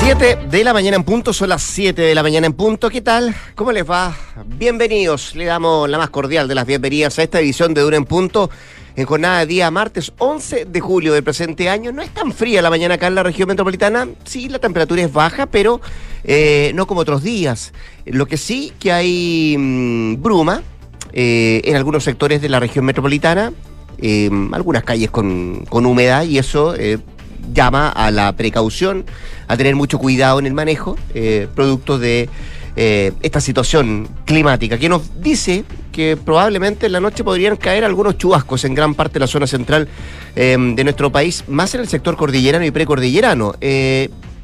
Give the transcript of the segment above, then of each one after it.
7 de la mañana en punto, son las 7 de la mañana en punto. ¿Qué tal? ¿Cómo les va? Bienvenidos. Le damos la más cordial de las bienvenidas a esta edición de Dura en Punto en jornada de día martes 11 de julio del presente año. No es tan fría la mañana acá en la región metropolitana. Sí, la temperatura es baja, pero eh, no como otros días. Lo que sí que hay mm, bruma eh, en algunos sectores de la región metropolitana. Eh, algunas calles con, con humedad y eso llama a la precaución, a tener mucho cuidado en el manejo, eh, producto de eh, esta situación climática, que nos dice que probablemente en la noche podrían caer algunos chubascos en gran parte de la zona central eh, de nuestro país, más en el sector cordillerano y precordillerano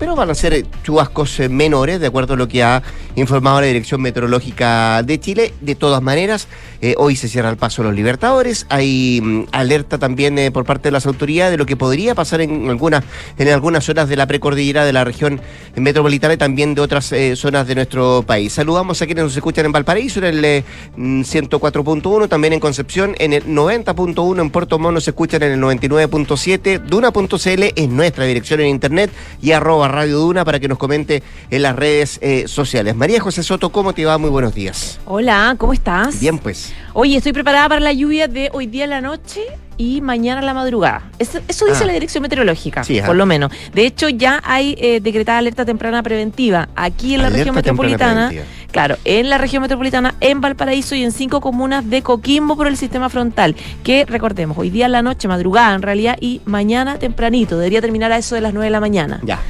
pero van a ser chubascos eh, menores, de acuerdo a lo que ha informado la Dirección Meteorológica de Chile. De todas maneras, eh, hoy se cierra el paso a los Libertadores. Hay mm, alerta también eh, por parte de las autoridades de lo que podría pasar en, algunas en algunas zonas de la precordillera de la región metropolitana y también de otras zonas de nuestro país. Saludamos a quienes nos escuchan en Valparaíso, en el 104.1, mm, también en Concepción, en el 90.1, en Puerto Montt nos escuchan en el 99.7, Duna.cl es nuestra dirección en internet y arroba Radio Duna para que nos comente en las redes eh, sociales. María José Soto, ¿cómo te va? Muy buenos días. Hola, ¿cómo estás? Bien, pues. Oye, estoy preparada para la lluvia de hoy día en la noche y mañana a la madrugada. Eso, dice ah. la Dirección Meteorológica, por lo menos. De hecho, ya hay eh, decretada alerta temprana preventiva aquí en la región metropolitana. Claro, en la región metropolitana, en Valparaíso y en cinco comunas de Coquimbo por el sistema frontal. Que recordemos, hoy día en la noche, madrugada en realidad, y mañana tempranito. Debería terminar a eso de las 9 de la mañana. Ya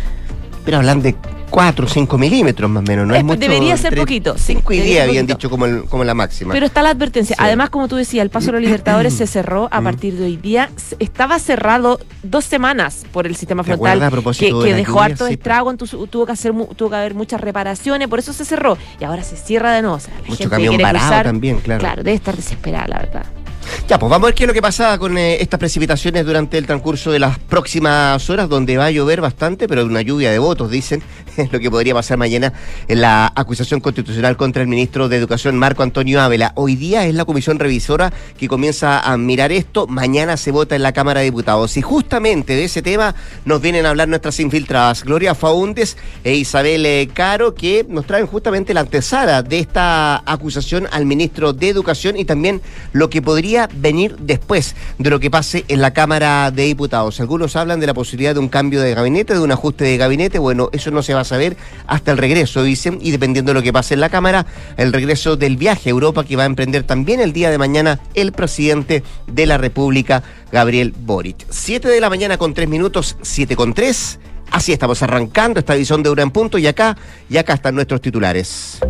pero hablan de 4 o 5 milímetros más o menos, no es, mucho. Debería ser poquito. 5 y 10 habían dicho como, como la máxima. Pero está la advertencia. Además, como tú decías, el paso de los Libertadores se cerró a mm. partir de hoy día. Estaba cerrado dos semanas por el sistema frontal que, que dejó harto de estrago, tuvo que hacer tuvo que haber muchas reparaciones, por eso se cerró. Y ahora se cierra de nuevo. Mucho camión parado también, claro. Claro, debe estar desesperada, la verdad. Ya, pues vamos a ver qué es lo que pasa con eh, estas precipitaciones durante el transcurso de las próximas horas, donde va a llover bastante, pero una lluvia de votos, dicen, lo que podría pasar mañana en la acusación constitucional contra el ministro de Educación, Marco Antonio Ávila. Hoy día es la comisión revisora que comienza a mirar esto, mañana se vota en la Cámara de Diputados. Y justamente de ese tema nos vienen a hablar nuestras infiltradas, Gloria Faúndes e Isabel eh, Caro, que nos traen justamente la antesala de esta acusación al ministro de Educación y también lo que podría venir después de lo que pase en la Cámara de Diputados. Algunos hablan de la posibilidad de un cambio de gabinete, de un ajuste de gabinete. Bueno, eso no se va a saber hasta el regreso, dicen, y dependiendo de lo que pase en la Cámara, el regreso del viaje a Europa que va a emprender también el día de mañana el presidente de la República, Gabriel Boric. Siete de la mañana con tres minutos, siete con tres. Así estamos arrancando esta edición de Hora en Punto y acá, y acá están nuestros titulares.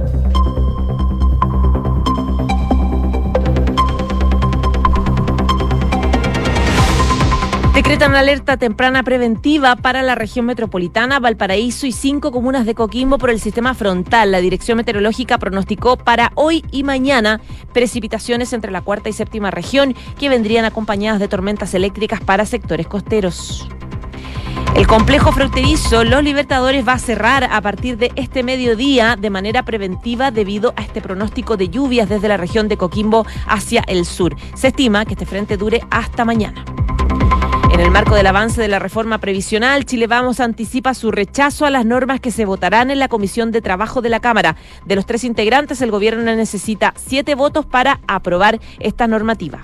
Decretan alerta temprana preventiva para la región metropolitana, Valparaíso y cinco comunas de Coquimbo por el sistema frontal. La Dirección Meteorológica pronosticó para hoy y mañana precipitaciones entre la cuarta y séptima región que vendrían acompañadas de tormentas eléctricas para sectores costeros. El complejo fronterizo Los Libertadores va a cerrar a partir de este mediodía de manera preventiva debido a este pronóstico de lluvias desde la región de Coquimbo hacia el sur. Se estima que este frente dure hasta mañana. En el marco del avance de la reforma previsional, Chile Vamos anticipa su rechazo a las normas que se votarán en la Comisión de Trabajo de la Cámara. De los tres integrantes, el gobierno necesita siete votos para aprobar esta normativa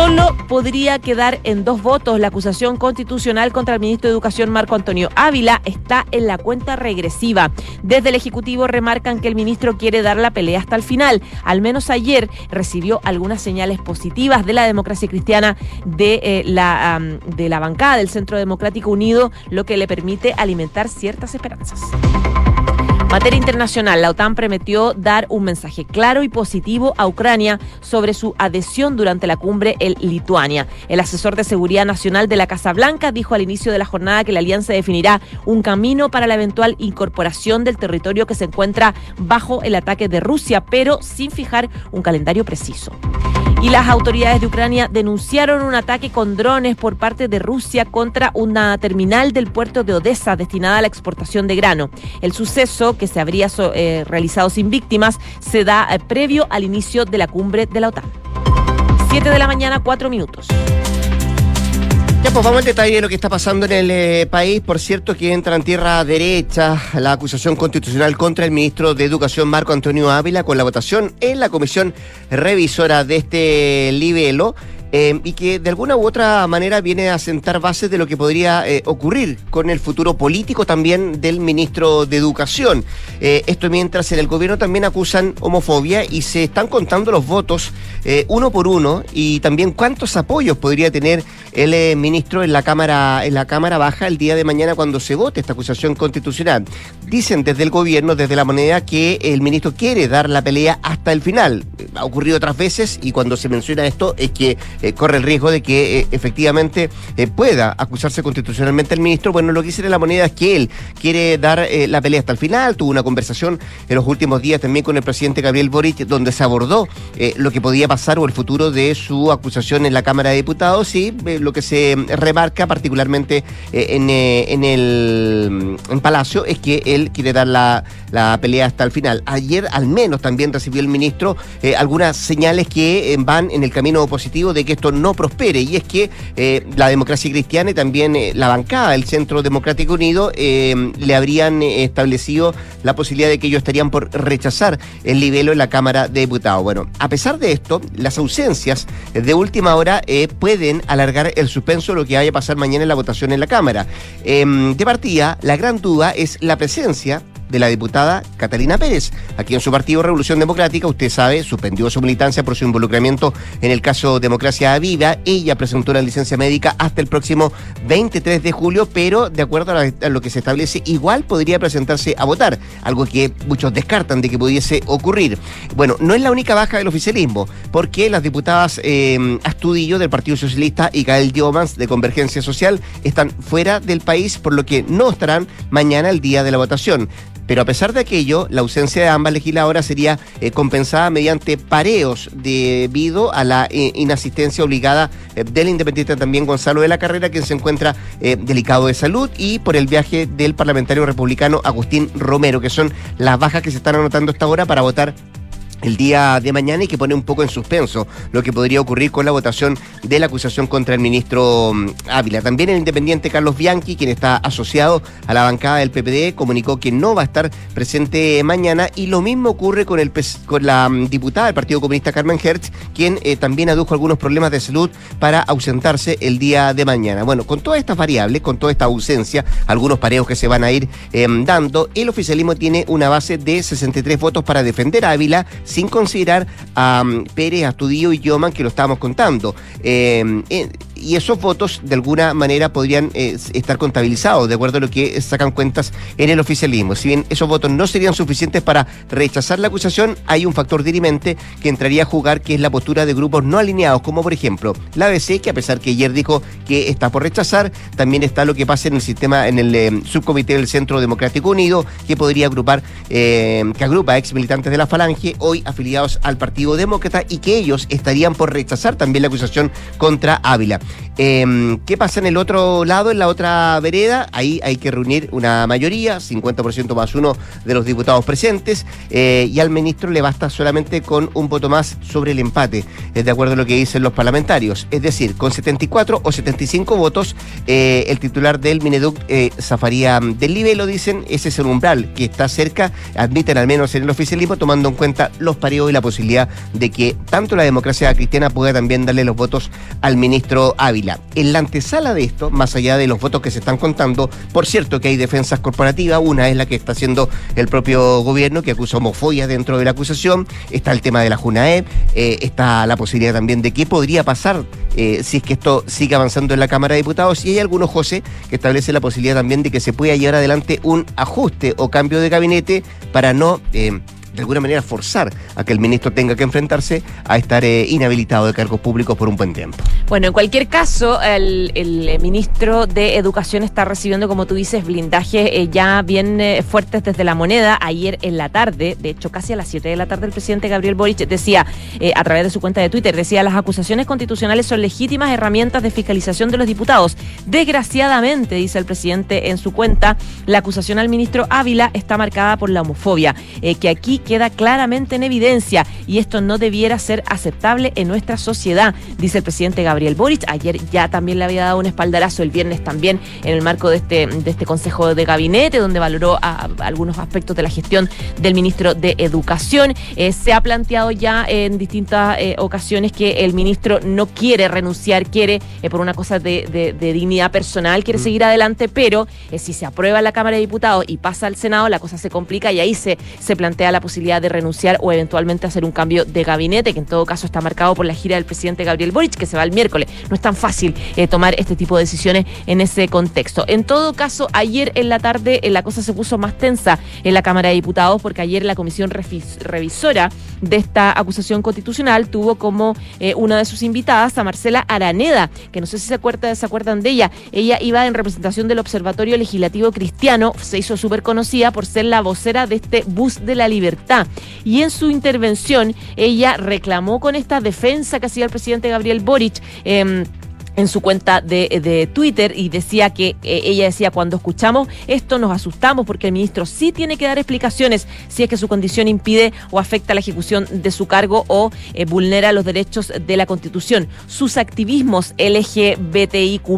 solo podría quedar en dos votos. La acusación constitucional contra el ministro de Educación Marco Antonio Ávila está en la cuenta regresiva. Desde el Ejecutivo remarcan que el ministro quiere dar la pelea hasta el final. Al menos ayer recibió algunas señales positivas de la democracia cristiana de, eh, la, de la bancada del Centro Democrático Unido, lo que le permite alimentar ciertas esperanzas. Materia internacional, la OTAN prometió dar un mensaje claro y positivo a Ucrania sobre su adhesión durante la cumbre en Lituania. El asesor de seguridad nacional de la Casa Blanca dijo al inicio de la jornada que la alianza definirá un camino para la eventual incorporación del territorio que se encuentra bajo el ataque de Rusia, pero sin fijar un calendario preciso. Y las autoridades de Ucrania denunciaron un ataque con drones por parte de Rusia contra una terminal del puerto de Odessa destinada a la exportación de grano. El suceso, que se habría eh, realizado sin víctimas, se da eh, previo al inicio de la cumbre de la OTAN. 7 de la mañana, 4 minutos. Ya, pues vamos al detalle de lo que está pasando en el eh, país. Por cierto, que entra en tierra derecha la acusación constitucional contra el ministro de Educación, Marco Antonio Ávila, con la votación en la comisión revisora de este libelo. Eh, y que de alguna u otra manera viene a sentar bases de lo que podría eh, ocurrir con el futuro político también del ministro de Educación. Esto mientras en el gobierno también acusan homofobia y se están contando los votos uno por uno y también cuántos apoyos podría tener el ministro en la cámara en la cámara baja el día de mañana cuando se vote esta acusación constitucional. Dicen desde el gobierno, desde la moneda, que el ministro quiere dar la pelea hasta el final. Ha ocurrido otras veces y cuando se menciona esto es que eh, corre el riesgo de que eh, efectivamente eh, pueda acusarse constitucionalmente el ministro. Bueno, lo que dice la moneda es que él quiere dar la pelea hasta el final. Tuvo una conversación en los últimos días también con el presidente Gabriel Boric, donde se abordó lo que podía pasar o el futuro de su acusación en la Cámara de Diputados y lo que se remarca particularmente en, en, el en Palacio es que él quiere dar la, la, pelea hasta el final. Ayer al menos también recibió el ministro algunas señales que van en el camino positivo de que esto no prospere. Y es que eh, la democracia cristiana y también eh, la bancada del Centro Democrático Unido eh, le habrían establecido la posibilidad de que ellos estarían por rechazar el libelo en la Cámara de Diputados. Bueno, a pesar de esto, las ausencias de última hora pueden alargar el suspenso de lo que vaya a pasar mañana en la votación en la Cámara. Em, de partida, la gran duda es la presencia de la diputada Catalina Pérez. Aquí en su partido Revolución Democrática, usted sabe, suspendió su militancia por su involucramiento en el caso Democracia Viva. Ella presentó una licencia médica hasta el próximo 23 de julio, pero de acuerdo a, lo que se establece, igual podría presentarse a votar, algo que muchos descartan de que pudiese ocurrir. Bueno, no es la única baja del oficialismo, porque las diputadas eh, Astudillo del Partido Socialista y Gael Diomans de Convergencia Social están fuera del país, por lo que no estarán mañana el día de la votación. Pero a pesar de aquello, la ausencia de ambas legisladoras sería eh, compensada mediante pareos debido a la eh, inasistencia obligada eh, del independiente también Gonzalo de la Carrera, quien se encuentra delicado de salud, y por el viaje del parlamentario republicano Agustín Romero, que son las bajas que se están anotando hasta ahora para votar el día de mañana y que pone un poco en suspenso lo que podría ocurrir con la votación de la acusación contra el ministro mm, Ávila. También el independiente Carlos Bianchi, quien está asociado a la bancada del PPD, comunicó que no va a estar presente mañana y lo mismo ocurre con, el, con la mm, diputada del Partido Comunista Carmen Hertz, quien eh, también adujo algunos problemas de salud para ausentarse el día de mañana. Bueno, con todas estas variables, con toda esta ausencia, algunos pareos que se van a ir em, dando, el oficialismo tiene una base de 63 votos para defender a Ávila sin considerar a um, Pérez, Astudillo y Yoman, que lo estábamos contando. Eh, eh, y esos votos de alguna manera podrían eh, estar contabilizados de acuerdo a lo que sacan cuentas en el oficialismo. Si bien esos votos no serían suficientes para rechazar la acusación, hay un factor dirimente que entraría a jugar, que es la postura de grupos no alineados, como por ejemplo la ABC, que a pesar que ayer dijo que está por rechazar, también está lo que pasa en el sistema, en el eh, subcomité del Centro Democrático Unido, que podría agrupar, eh, que agrupa ex militantes de la Falange, hoy afiliados al Partido Demócrata, y que ellos estarían por rechazar también la acusación contra Ávila. Em, ¿Qué pasa en el otro lado, en la otra vereda? Ahí hay que reunir una mayoría, 50% más uno de los diputados presentes, eh, y al ministro le basta solamente con un voto más sobre el empate, es de acuerdo a lo que dicen los parlamentarios. Es decir, con 74 o 75 votos, eh, el titular del Mineduc eh, zafaría del nivel, lo dicen, ese es el umbral que está cerca, admiten al menos en el oficialismo, tomando en cuenta los pareos y la posibilidad de que tanto la democracia cristiana pueda también darle los votos al ministro Ávila. En la antesala de esto, más allá de los votos que se están contando, por cierto que hay defensas corporativas, una es la que está haciendo el propio gobierno, que acusa homofobia dentro de la acusación, está el tema de la JUNAEP, eh, está la posibilidad también de qué podría pasar eh, si es que esto sigue avanzando en la Cámara de Diputados, y hay algunos, José, que establece la posibilidad también de que se pueda llevar adelante un ajuste o cambio de gabinete para no... Eh, de alguna manera forzar a que el ministro tenga que enfrentarse a estar eh, inhabilitado de cargos públicos por un buen tiempo. Bueno, en cualquier caso, el, eh, ministro de Educación está recibiendo, como tú dices, blindajes eh, ya bien fuertes desde la moneda. Ayer en la tarde, de hecho casi a las 7 de la tarde, el presidente Gabriel Boric decía, a través de su cuenta de Twitter, decía, las acusaciones constitucionales son legítimas herramientas de fiscalización de los diputados. Desgraciadamente, dice el presidente en su cuenta, la acusación al ministro Ávila está marcada por la homofobia, que aquí queda claramente en evidencia y esto no debiera ser aceptable en nuestra sociedad, dice el presidente Gabriel Boric. Ayer ya también le había dado un espaldarazo, el viernes también en el marco de este, de este Consejo de Gabinete, donde valoró algunos aspectos de la gestión del ministro de Educación. Eh, se ha planteado ya en distintas eh, ocasiones que el ministro no quiere renunciar, quiere, eh, por una cosa de, dignidad personal, quiere mm. seguir adelante, pero si se aprueba la Cámara de Diputados y pasa al Senado, la cosa se complica y ahí se, se plantea la posibilidad de renunciar o eventualmente hacer un cambio de gabinete, que en todo caso está marcado por la gira del presidente Gabriel Boric, que se va el miércoles. No es tan fácil tomar este tipo de decisiones en ese contexto. En todo caso, ayer en la tarde la cosa se puso más tensa en la Cámara de Diputados porque ayer la comisión revisora de esta acusación constitucional tuvo como eh, una de sus invitadas a Marcela Araneda, que no sé si se acuerdan, se acuerdan de ella. Ella iba en representación del Observatorio Legislativo Cristiano, se hizo súper conocida por ser la vocera de este bus de la libertad. Y en su intervención, ella reclamó con esta defensa que hacía el presidente Gabriel Boric. Eh, en su cuenta de, Twitter y decía que eh, ella decía cuando escuchamos esto nos asustamos porque el ministro sí tiene que dar explicaciones si es que su condición impide o afecta la ejecución de su cargo o eh, vulnera los derechos de la Constitución. Sus activismos LGBTIQ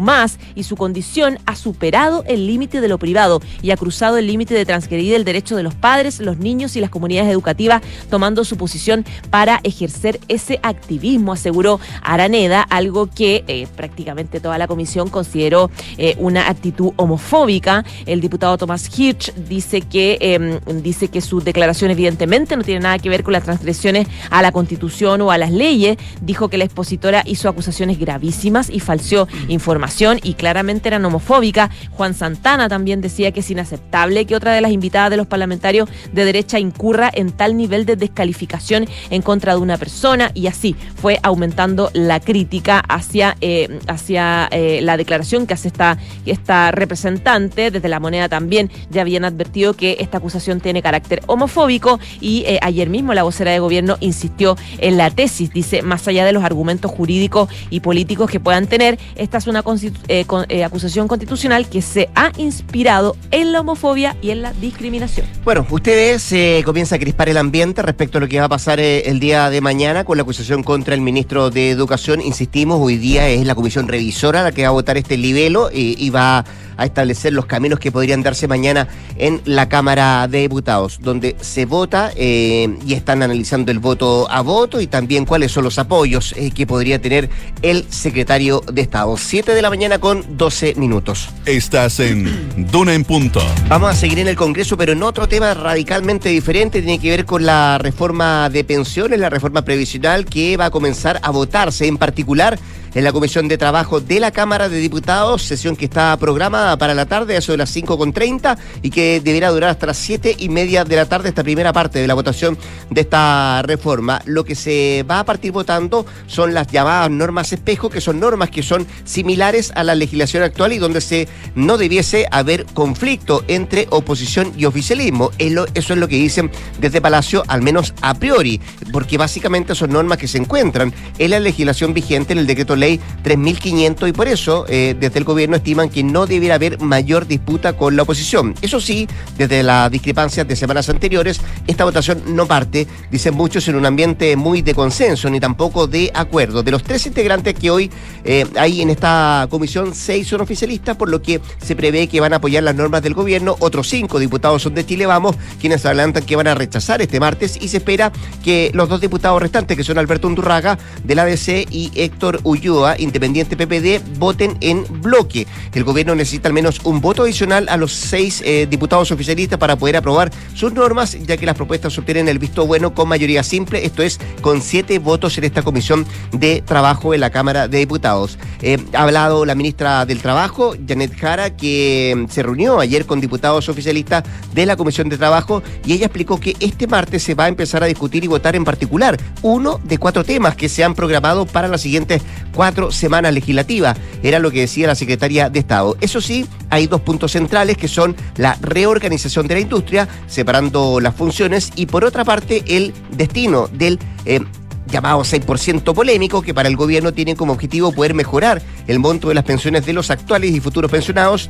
y su condición ha superado el límite de lo privado y ha cruzado el límite de transgredir el derecho de los padres, los niños y las comunidades educativas tomando su posición para ejercer ese activismo, aseguró Araneda, algo que eh, prácticamente toda la comisión consideró eh, una actitud homofóbica. El diputado Tomás Hirsch dice que, em, dice que su declaración evidentemente no tiene nada que ver con las transgresiones a la constitución o a las leyes. Dijo que la expositora hizo acusaciones gravísimas y falseó información y claramente eran homofóbicas. Juan Santana también decía que es inaceptable que otra de las invitadas de los parlamentarios de derecha incurra en tal nivel de descalificación en contra de una persona y así fue aumentando la crítica hacia eh, hacia eh, la declaración que hace esta, esta representante. Desde la moneda también ya habían advertido que esta acusación tiene carácter homofóbico y eh, ayer mismo la vocera de gobierno insistió en la tesis. Dice, más allá de los argumentos jurídicos y políticos que puedan tener, esta es una eh, acusación constitucional que se ha inspirado en la homofobia y en la discriminación. Bueno, ustedes se comienza a crispar el ambiente respecto a lo que va a pasar el día de mañana con la acusación contra el ministro de Educación. Insistimos, hoy día es la comisión revisora la que va a votar este libelo y, va a establecer los caminos que podrían darse mañana en la Cámara de Diputados, donde se vota eh, y están analizando el voto a voto y también cuáles son los apoyos eh, que podría tener el secretario de Estado. Siete de la mañana con 12 minutos. Estás en Duna en Punto. Vamos a seguir en el Congreso, pero en otro tema radicalmente diferente, tiene que ver con la reforma de pensiones, la reforma previsional que va a comenzar a votarse en particular en la Comisión de Trabajo de la Cámara de Diputados, sesión que está programada para la tarde, a eso de las 5.30 y que deberá durar hasta las 7 y media de la tarde esta primera parte de la votación de esta reforma. Lo que se va a partir votando son las llamadas normas espejo, que son normas que son similares a la legislación actual y donde se no debiese haber conflicto entre oposición y oficialismo. Eso es lo que dicen desde Palacio, al menos a priori, porque básicamente son normas que se encuentran en la legislación vigente en el decreto ley 3.500 y por eso eh, desde el gobierno estiman que no debiera haber mayor disputa con la oposición. Eso sí, desde las discrepancias de semanas anteriores, esta votación no parte, dicen muchos, en un ambiente muy de consenso ni tampoco de acuerdo. De los tres integrantes que hoy eh, hay en esta comisión, seis son oficialistas, por lo que se prevé que van a apoyar las normas del gobierno. Otros cinco diputados son de Chile Vamos, quienes adelantan que van a rechazar este martes y se espera que los dos diputados restantes, que son Alberto Undurraga del ADC y Héctor Ullú, Independiente PPD, voten en bloque. El gobierno necesita al menos un voto adicional a los seis eh, diputados oficialistas para poder aprobar sus normas, ya que las propuestas obtienen el visto bueno con mayoría simple, esto es, con siete votos en esta comisión de trabajo en la Cámara de Diputados. Eh, ha hablado la ministra del Trabajo, Janet Jara, que mm, se reunió ayer con diputados oficialistas de la Comisión de Trabajo y ella explicó que este martes se va a empezar a discutir y votar en particular uno de cuatro temas que se han programado para las siguientes cuatro cuatro semanas legislativas, era lo que decía la secretaria de Estado. Eso sí, hay dos puntos centrales que son la reorganización de la industria, separando las funciones, y por otra parte el destino del... Eh, llamado 6% polémico, que para el gobierno tiene como objetivo poder mejorar el monto de las pensiones de los actuales y futuros pensionados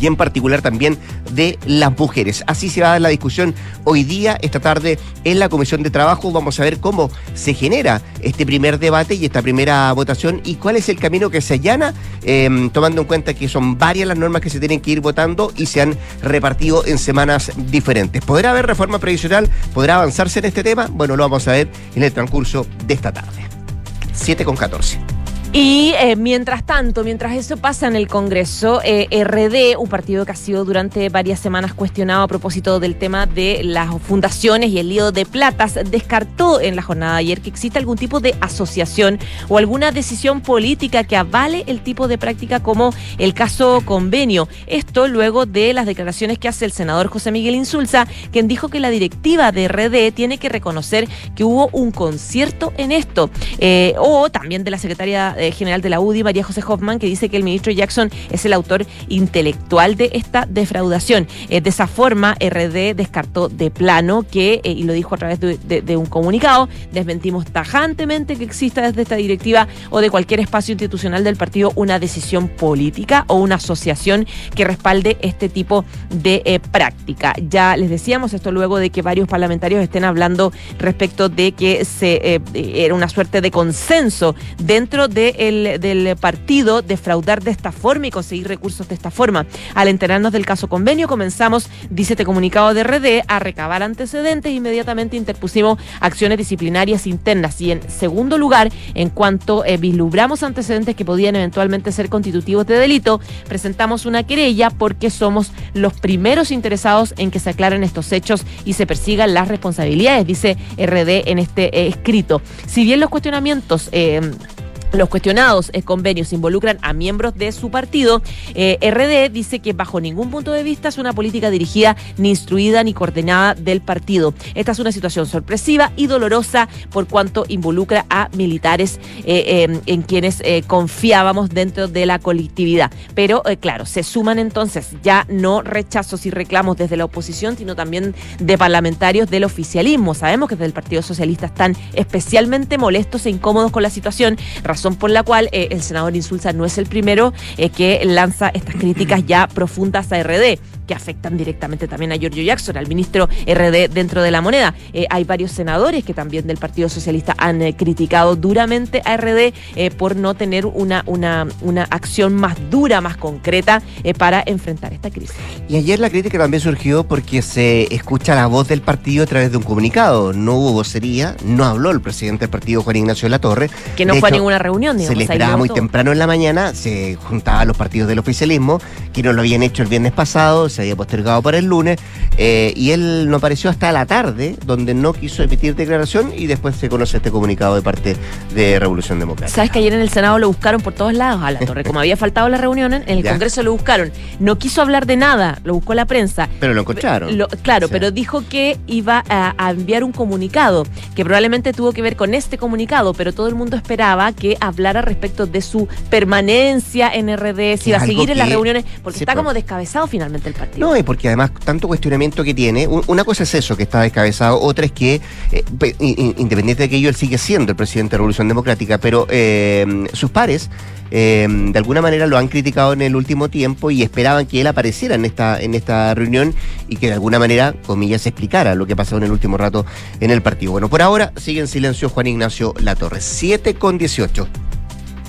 y en particular también de las mujeres. Así se va a dar la discusión hoy día, esta tarde, en la Comisión de Trabajo. Vamos a ver cómo se genera este primer debate y esta primera votación y cuál es el camino que se allana, em, tomando en cuenta que son varias las normas que se tienen que ir votando y se han repartido en semanas diferentes. ¿Podrá haber reforma previsional? ¿Podrá avanzarse en este tema? Bueno, lo vamos a ver en el transcurso de esta tarde. 7 con 14. Y eh, mientras tanto, mientras eso pasa en el Congreso, eh, RD, un partido que ha sido durante varias semanas cuestionado a propósito del tema de las fundaciones y el lío de platas, descartó en la jornada de ayer que exista algún tipo de asociación o alguna decisión política que avale el tipo de práctica como el caso convenio. Esto luego de las declaraciones que hace el senador José Miguel Insulza, quien dijo que la directiva de RD tiene que reconocer que hubo un concierto en esto, eh, o también de la secretaria general de la UDI, María José Hoffman, que dice que el ministro Jackson es el autor intelectual de esta defraudación. Eh, de esa forma, RD descartó de plano que, eh, y lo dijo a través de, un comunicado, desmentimos tajantemente que exista desde esta directiva o de cualquier espacio institucional del partido una decisión política o una asociación que respalde este tipo de práctica. Ya les decíamos esto luego de que varios parlamentarios estén hablando respecto de que se era una suerte de consenso dentro de del partido defraudar de esta forma y conseguir recursos de esta forma. Al enterarnos del caso convenio, comenzamos, dice este comunicado de RD, a recabar antecedentes e inmediatamente interpusimos acciones disciplinarias internas. Y en segundo lugar, en cuanto eh, vislumbramos antecedentes que podían eventualmente ser constitutivos de delito, presentamos una querella porque somos los primeros interesados en que se aclaren estos hechos y se persigan las responsabilidades, dice RD en este eh, escrito. Si bien los cuestionamientos eh, los cuestionados eh, convenios involucran a miembros de su partido. Eh, RD dice que bajo ningún punto de vista es una política dirigida, ni instruida, ni coordinada del partido. Esta es una situación sorpresiva y dolorosa por cuanto involucra a militares eh, em, en quienes confiábamos dentro de la colectividad. Pero claro, se suman entonces ya no rechazos y reclamos desde la oposición, sino también de parlamentarios del oficialismo. Sabemos que desde el Partido Socialista están especialmente molestos e incómodos con la situación, por la cual eh, el senador Insulza no es el primero eh, que lanza estas críticas ya profundas a RD que afectan directamente también a Giorgio Jackson, al ministro RD dentro de la moneda. Eh, hay varios senadores que también del Partido Socialista han eh, criticado duramente a RD eh, por no tener una, una, una acción más dura, más concreta para enfrentar esta crisis. Y ayer la crítica también surgió porque se escucha la voz del partido a través de un comunicado. No hubo vocería, no habló el presidente del partido, Juan Ignacio Latorre. Que no fue a ninguna reunión, digamos. Se le esperaba muy temprano en la mañana, se juntaban los partidos del oficialismo, que no lo habían hecho el viernes pasado, se había postergado para el lunes, eh, y él no apareció hasta la tarde, donde no quiso emitir declaración y después se conoce este comunicado de parte de Revolución Democrática. Sabes que ayer en el Senado lo buscaron por todos lados a la torre, como había faltado la reunión, en el Congreso lo buscaron. No quiso hablar de nada, lo buscó la prensa. Pero lo encontraron. claro, pero dijo que iba a, a enviar un comunicado, que probablemente tuvo que ver con este comunicado, pero todo el mundo esperaba que hablara respecto de su permanencia en RD, si iba a seguir en las reuniones, porque está como descabezado finalmente el partido. No, y porque además tanto cuestionamiento que tiene, una cosa es eso, que está descabezado, otra es que, eh, independiente de que ello, él sigue siendo el presidente de la Revolución Democrática, pero eh, sus pares eh, de alguna manera lo han criticado en el último tiempo y esperaban que él apareciera en esta, en esta reunión y que de alguna manera, comillas, explicara lo que pasó en el último rato en el partido. Bueno, por ahora sigue en silencio Juan Ignacio Latorre. 7 con 18.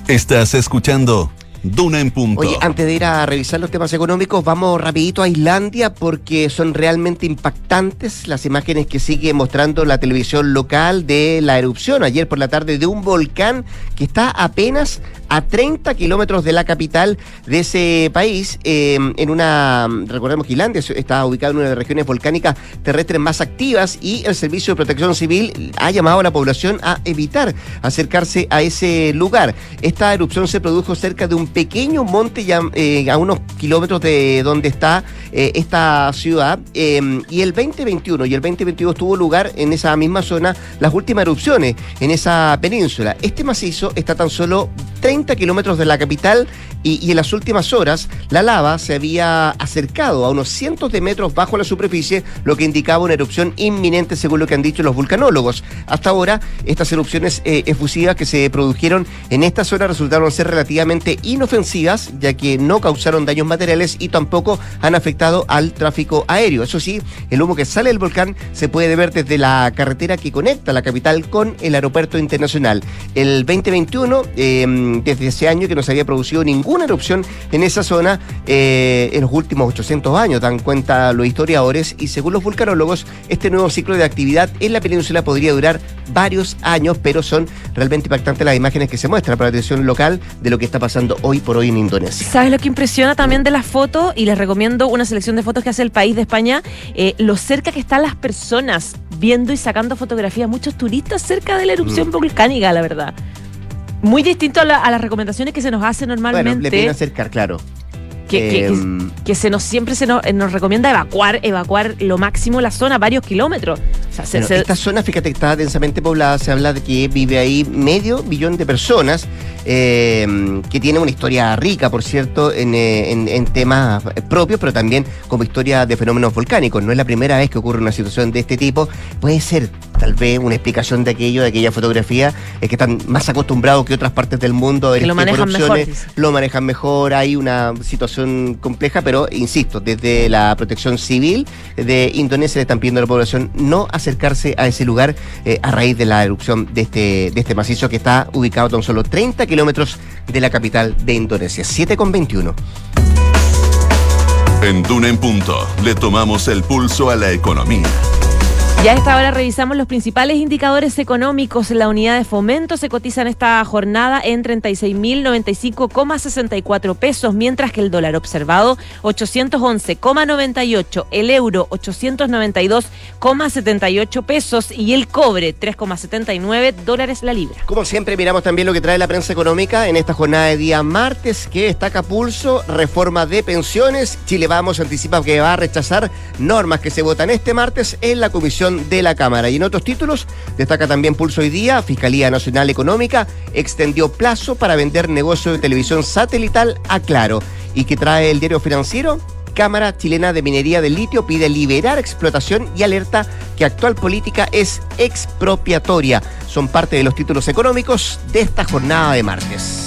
Estás escuchando Duna en punto. Oye, antes de ir a revisar los temas económicos, vamos rapidito a Islandia porque son realmente impactantes las imágenes que sigue mostrando la televisión local de la erupción ayer por la tarde de un volcán que está apenas a 30 kilómetros de la capital de ese país, eh, en una, recordemos que Islandia está ubicada en una de las regiones volcánicas terrestres más activas y el Servicio de Protección Civil ha llamado a la población a evitar acercarse a ese lugar. Esta erupción se produjo cerca de un pequeño monte eh, a unos kilómetros de donde está eh, esta ciudad. Em, y el 2021 y el 2022 tuvo lugar en esa misma zona las últimas erupciones en esa península. Este macizo está tan solo 30 kilómetros de la capital Y, y en las últimas horas, la lava se había acercado a unos cientos de metros bajo la superficie, lo que indicaba una erupción inminente, según lo que han dicho los vulcanólogos. Hasta ahora, estas erupciones eh, efusivas que se produjeron en esta zona resultaron ser relativamente inofensivas, ya que no causaron daños materiales y tampoco han afectado al tráfico aéreo. Eso sí, el humo que sale del volcán se puede ver desde la carretera que conecta la capital con el aeropuerto internacional. El 2021, eh, desde ese año que no se había producido ninguna erupción en esa zona eh, en los últimos 800 años, dan cuenta los historiadores, y según los vulcanólogos, este nuevo ciclo de actividad en la península podría durar varios años, pero son realmente impactantes las imágenes que se muestran para la atención local de lo que está pasando hoy por hoy en Indonesia. ¿Sabes lo que impresiona también de las fotos? Y les recomiendo una selección de fotos que hace el país de España, eh, lo cerca que están las personas viendo y sacando fotografías, muchos turistas cerca de la erupción Mm. volcánica, la verdad. Muy distinto a, la- a las recomendaciones que se nos hacen normalmente. Bueno, le piden acercar, claro. Que, que- Em, que se nos siempre se nos, eh, nos recomienda evacuar, evacuar lo máximo la zona, varios kilómetros. O sea, se- Bueno, se- esta zona, fíjate que está densamente poblada, se habla de que vive ahí medio billón de personas, eh, que tiene una historia rica, por cierto, en, eh, en- en temas propios, pero también como historia de fenómenos volcánicos. No es la primera vez que ocurre una situación de este tipo. Puede ser tal vez una explicación de aquello, de aquella fotografía, es que están más acostumbrados que otras partes del mundo a ver Que lo este manejan mejor, lo manejan mejor, hay una situación compleja, pero insisto, desde la protección civil de Indonesia le están pidiendo a la población no acercarse a ese lugar eh, a raíz de la erupción de este, de este macizo que está ubicado a tan solo 30 kilómetros de la capital de Indonesia, 7 con 21. En Duna en Punto le tomamos el pulso a la economía. Ya a esta hora revisamos los principales indicadores económicos. La unidad de fomento se cotiza en esta jornada en 36.095,64 pesos, mientras que el dólar observado 811,98, el euro 892,78 pesos y el cobre 3,79 dólares la libra. Como siempre, miramos también lo que trae la prensa económica en esta jornada de día martes, que destaca pulso, reforma de pensiones. Chile Vamos anticipa que va a rechazar normas que se votan este martes en la comisión de la Cámara. Y en otros títulos, destaca también pulso hoy día, Fiscalía Nacional Económica extendió plazo para vender negocio de televisión satelital a Claro. ¿Y que trae el diario financiero? Cámara Chilena de Minería del Litio pide liberar explotación y alerta que actual política es expropiatoria. Son parte de los títulos económicos de esta jornada de martes.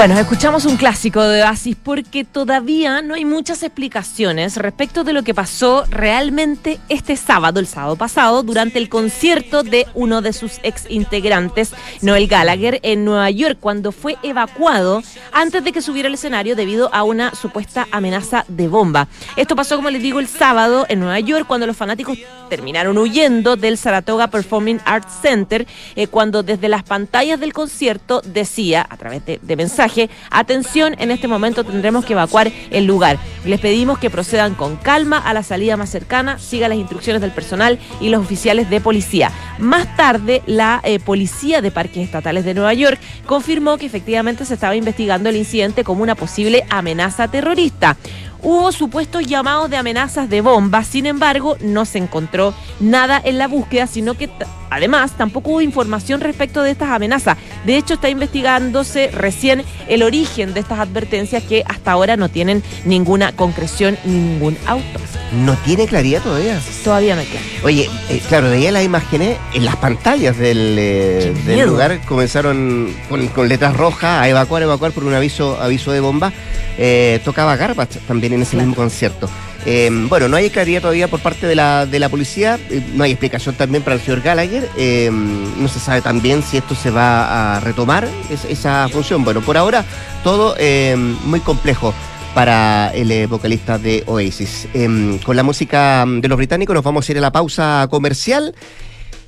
Bueno, escuchamos un clásico de Oasis porque todavía no hay muchas explicaciones respecto de lo que pasó realmente este sábado, el sábado pasado, durante el concierto de uno de sus ex integrantes, Noel Gallagher, en Nueva York, cuando fue evacuado antes de que subiera al escenario debido a una supuesta amenaza de bomba. Esto pasó, como les digo, el sábado en Nueva York, cuando los fanáticos terminaron huyendo del Saratoga Performing Arts Center, eh, cuando desde las pantallas del concierto decía, a través de, mensaje, atención, en este momento tendremos que evacuar el lugar. Les pedimos que procedan con calma a la salida más cercana, sigan las instrucciones del personal y los oficiales de policía. Más tarde, la eh, policía de parques estatales de Nueva York confirmó que efectivamente se estaba investigando el incidente como una posible amenaza terrorista. Hubo supuestos llamados de amenazas de bomba, sin embargo, no se encontró nada en la búsqueda, sino que además tampoco hubo información respecto de estas amenazas. De hecho, está investigándose recién el origen de estas advertencias que hasta ahora no tienen ninguna concreción ni ningún auto. No tiene claridad todavía. Todavía no hay claro. Oye, eh, claro, veía las imágenes en las pantallas del, eh, del lugar. Comenzaron con, con letras rojas a evacuar, evacuar por un aviso, aviso de bomba. Eh, tocaba Garbage también en ese Claro. mismo concierto. Eh, bueno, no hay claridad todavía por parte de la, de la policía, eh, no hay explicación también para el señor Gallagher, eh, no se sabe también si esto se va a retomar, es- esa función. Bueno, por ahora todo eh, muy complejo para el eh, vocalista de Oasis. Con la música de los británicos nos vamos a ir a la pausa comercial.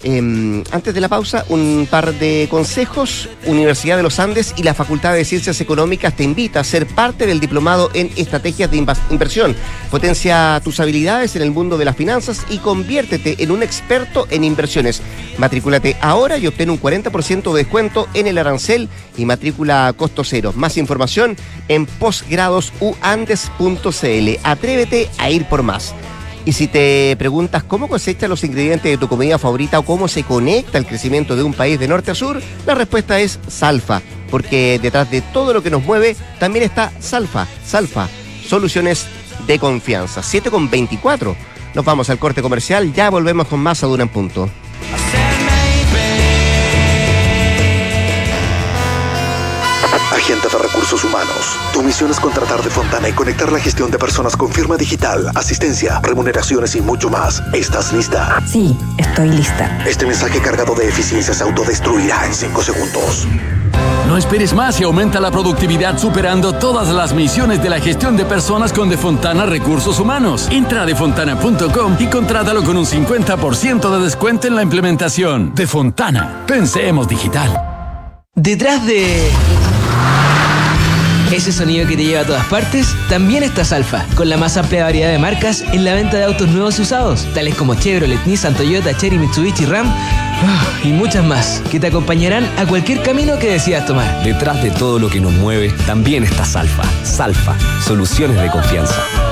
Em, antes de la pausa, un par de consejos. Universidad de los Andes y la Facultad de Ciencias Económicas te invita a ser parte del diplomado en estrategias de inversión. Potencia tus habilidades en el mundo de las finanzas y conviértete en un experto en inversiones. Matrículate ahora y obtén un 40% de descuento en el arancel y matrícula a costo cero. Más información en posgradosuandes.cl. Atrévete a ir por más. Y si te preguntas cómo cosecha los ingredientes de tu comida favorita o cómo se conecta el crecimiento de un país de norte a sur, la respuesta es Salfa, porque detrás de todo lo que nos mueve también está Salfa. Salfa, soluciones de confianza. 7 con 24. Nos vamos al corte comercial, ya volvemos con más a en Punto. Agente de Recursos Humanos. Tu misión es contratar de Fontana y conectar la gestión de personas con firma digital, asistencia, remuneraciones y mucho más. ¿Estás lista? Sí, estoy lista. Este mensaje cargado de eficiencia se autodestruirá en 5 segundos. No esperes más y aumenta la productividad superando todas las misiones de la gestión de personas con Defontana Recursos Humanos. Entra a defontana.com y contrátalo con un 50% de descuento en la implementación. Defontana. Pensemos digital. Detrás de ese sonido que te lleva a todas partes, también está Salfa, con la más amplia variedad de marcas en la venta de autos nuevos y usados, tales como Chevrolet, Nissan, Toyota, Cherry, Mitsubishi, Ram ah, y muchas más, que te acompañarán a cualquier camino que decidas tomar. Detrás de todo lo que nos mueve, también está Salfa. Salfa, soluciones de confianza.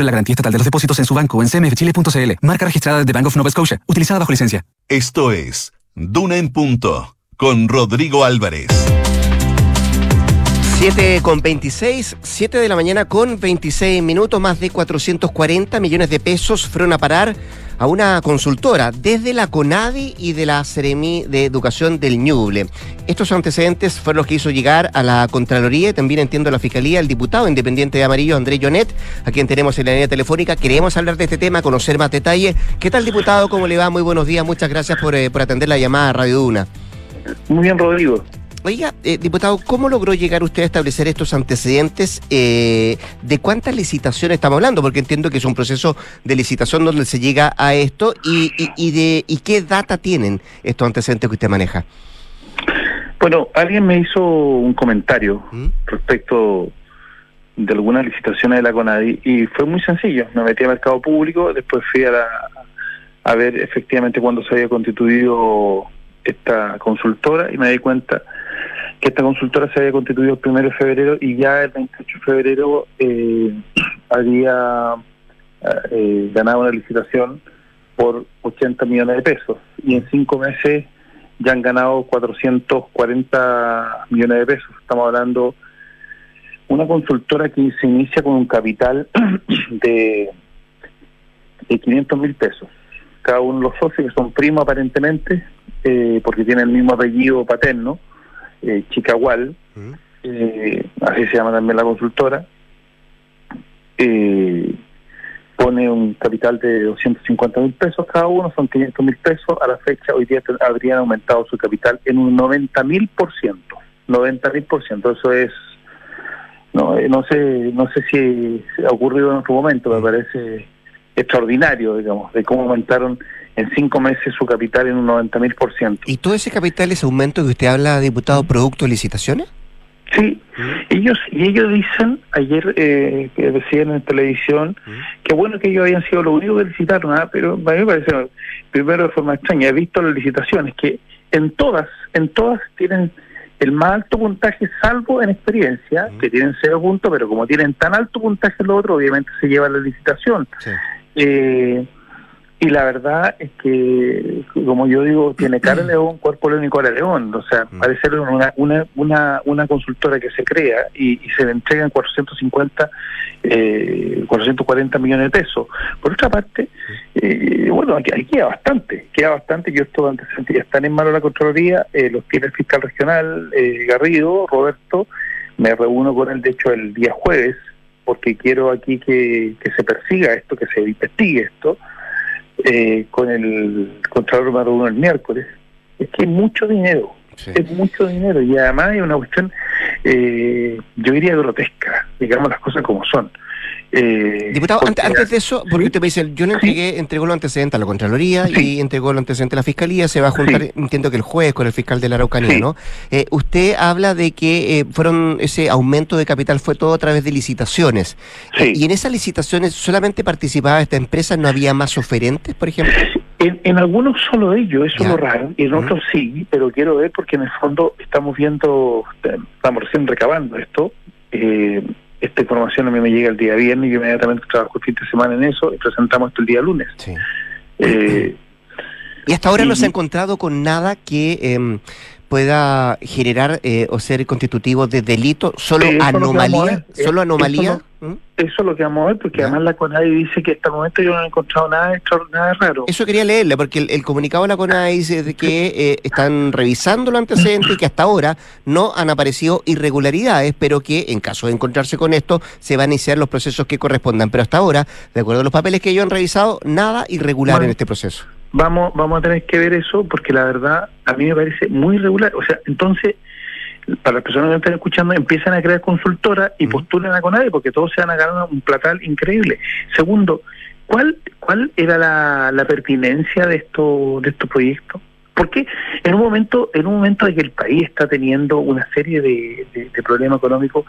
la garantía estatal de los depósitos en su banco en cmfchile.cl. Marca registrada de Bank of Nova Scotia, utilizada bajo licencia. Esto es Duna en Punto, con Rodrigo Álvarez. 7 con 26, 7 de la mañana con 26 minutos, más de 440 millones de pesos fueron a parar a una consultora desde la CONADI y de la Seremi de Educación del Ñuble. Estos antecedentes fueron los que hizo llegar a la Contraloría y también entiendo la Fiscalía el diputado independiente de Amarillo, Andrés Jonet, a quien tenemos en la línea telefónica. Queremos hablar de este tema, conocer más detalles. ¿Qué tal, diputado? ¿Cómo le va? Muy buenos días. Muchas gracias por, eh, por atender la llamada a Radio Duna. Muy bien, Rodrigo. Oiga, eh, diputado, ¿cómo logró llegar usted a establecer estos antecedentes? Eh, ¿De cuántas licitaciones estamos hablando? Porque entiendo que es un proceso de licitación donde se llega a esto y, y, de y qué data tienen estos antecedentes que usted maneja. Bueno, alguien me hizo un comentario ¿Mm? respecto de algunas licitaciones de la CONADI y fue muy sencillo. Me metí al mercado público, después fui a, a ver efectivamente cuándo se había constituido esta consultora y me di cuenta que esta consultora se había constituido el 1 de febrero y ya el 28 de febrero eh, había eh, ganado una licitación por 80 millones de pesos y en cinco meses ya han ganado 440 millones de pesos. Estamos hablando una consultora que se inicia con un capital de, de 500 mil pesos. Cada uno de los socios, que son primos aparentemente, eh, porque tienen el mismo apellido paterno, eh, Chicagual, eh, así se llama también la consultora, eh, pone un capital de 250 mil pesos cada uno, son 500 mil pesos, a la fecha hoy día habrían aumentado su capital en un 90 mil por ciento, 90 mil por ciento, eso es, no, eh, no sé no sé si ha ocurrido en otro momento, me parece extraordinario, digamos, de cómo aumentaron en cinco meses su capital en un 90 mil por ciento. ¿Y todo ese capital, ese aumento que usted habla, diputado, producto de licitaciones? Sí, ellos y ellos dicen ayer eh, que decían en televisión que bueno que ellos habían sido los únicos que licitaron, ¿ah? pero a mí me parece primero de forma extraña. He visto las licitaciones que en todas, en todas tienen el más alto puntaje, salvo en experiencia, que tienen cero puntos, pero como tienen tan alto puntaje los otros, obviamente se lleva la licitación. Eh, y la verdad es que, como yo digo, tiene cara de león, cuerpo león y cola león. O sea, mm. parece una, una, una, una consultora que se crea y, se le entregan 450, eh, 440 millones de pesos. Por otra parte. Eh, bueno, aquí, aquí, queda bastante, queda bastante. Yo estos antecedentes ya están en mano de la Contraloría, eh, los tiene el fiscal regional eh, Garrido, Roberto. Me reúno con él, de hecho, el día jueves, porque quiero aquí que, que se persiga esto, que se investigue esto. Eh, con el Contralor reúno el miércoles. Es que es mucho dinero, es mucho dinero y además es una cuestión, eh, yo diría grotesca, digamos las cosas como son. Eh, Diputado, antes, de eso, porque usted me dice, yo le entregué, entregó los antecedentes a la Contraloría y entregó los antecedentes a la Fiscalía, se va a juntar, entiendo que el juez con el fiscal de la Araucanía, ¿no? Eh, usted habla de que eh, fueron ese aumento de capital fue todo a través de licitaciones. y en esas licitaciones solamente participaba esta empresa, ¿no había más oferentes, por ejemplo? En, algunos solo ellos, eso es lo raro, y en otros sí, pero quiero ver porque en el fondo estamos viendo, estamos recién recabando esto. Eh, esta información a mí me llega el día viernes y yo inmediatamente trabajo el fin de semana en eso y presentamos esto el día lunes. Eh, y hasta ahora no se ha encontrado con nada que eh, pueda generar eh, o ser constitutivo de delito, solo anomalía, solo anomalía. ¿Mm? Eso, es lo que vamos a ver, porque además la CONADI dice que hasta el momento yo no he encontrado nada, nada raro. Eso quería leerle, porque el, comunicado de la CONADI dice que eh, están revisando los antecedentes y que hasta ahora no han aparecido irregularidades, pero que en caso de encontrarse con esto se van a iniciar los procesos que correspondan. Pero hasta ahora, de acuerdo a los papeles que ellos han revisado, nada irregular en este proceso vamos vamos a tener que ver eso porque la verdad a mí me parece muy irregular. O sea, entonces, para las personas que están escuchando, empiezan a crear consultoras y postulan a Conade porque todos se van a ganar un platal increíble. Segundo, ¿cuál cuál era la, la pertinencia de, esto, de estos proyectos? Porque en un momento en un momento de que el país está teniendo una serie de, de, problemas económicos,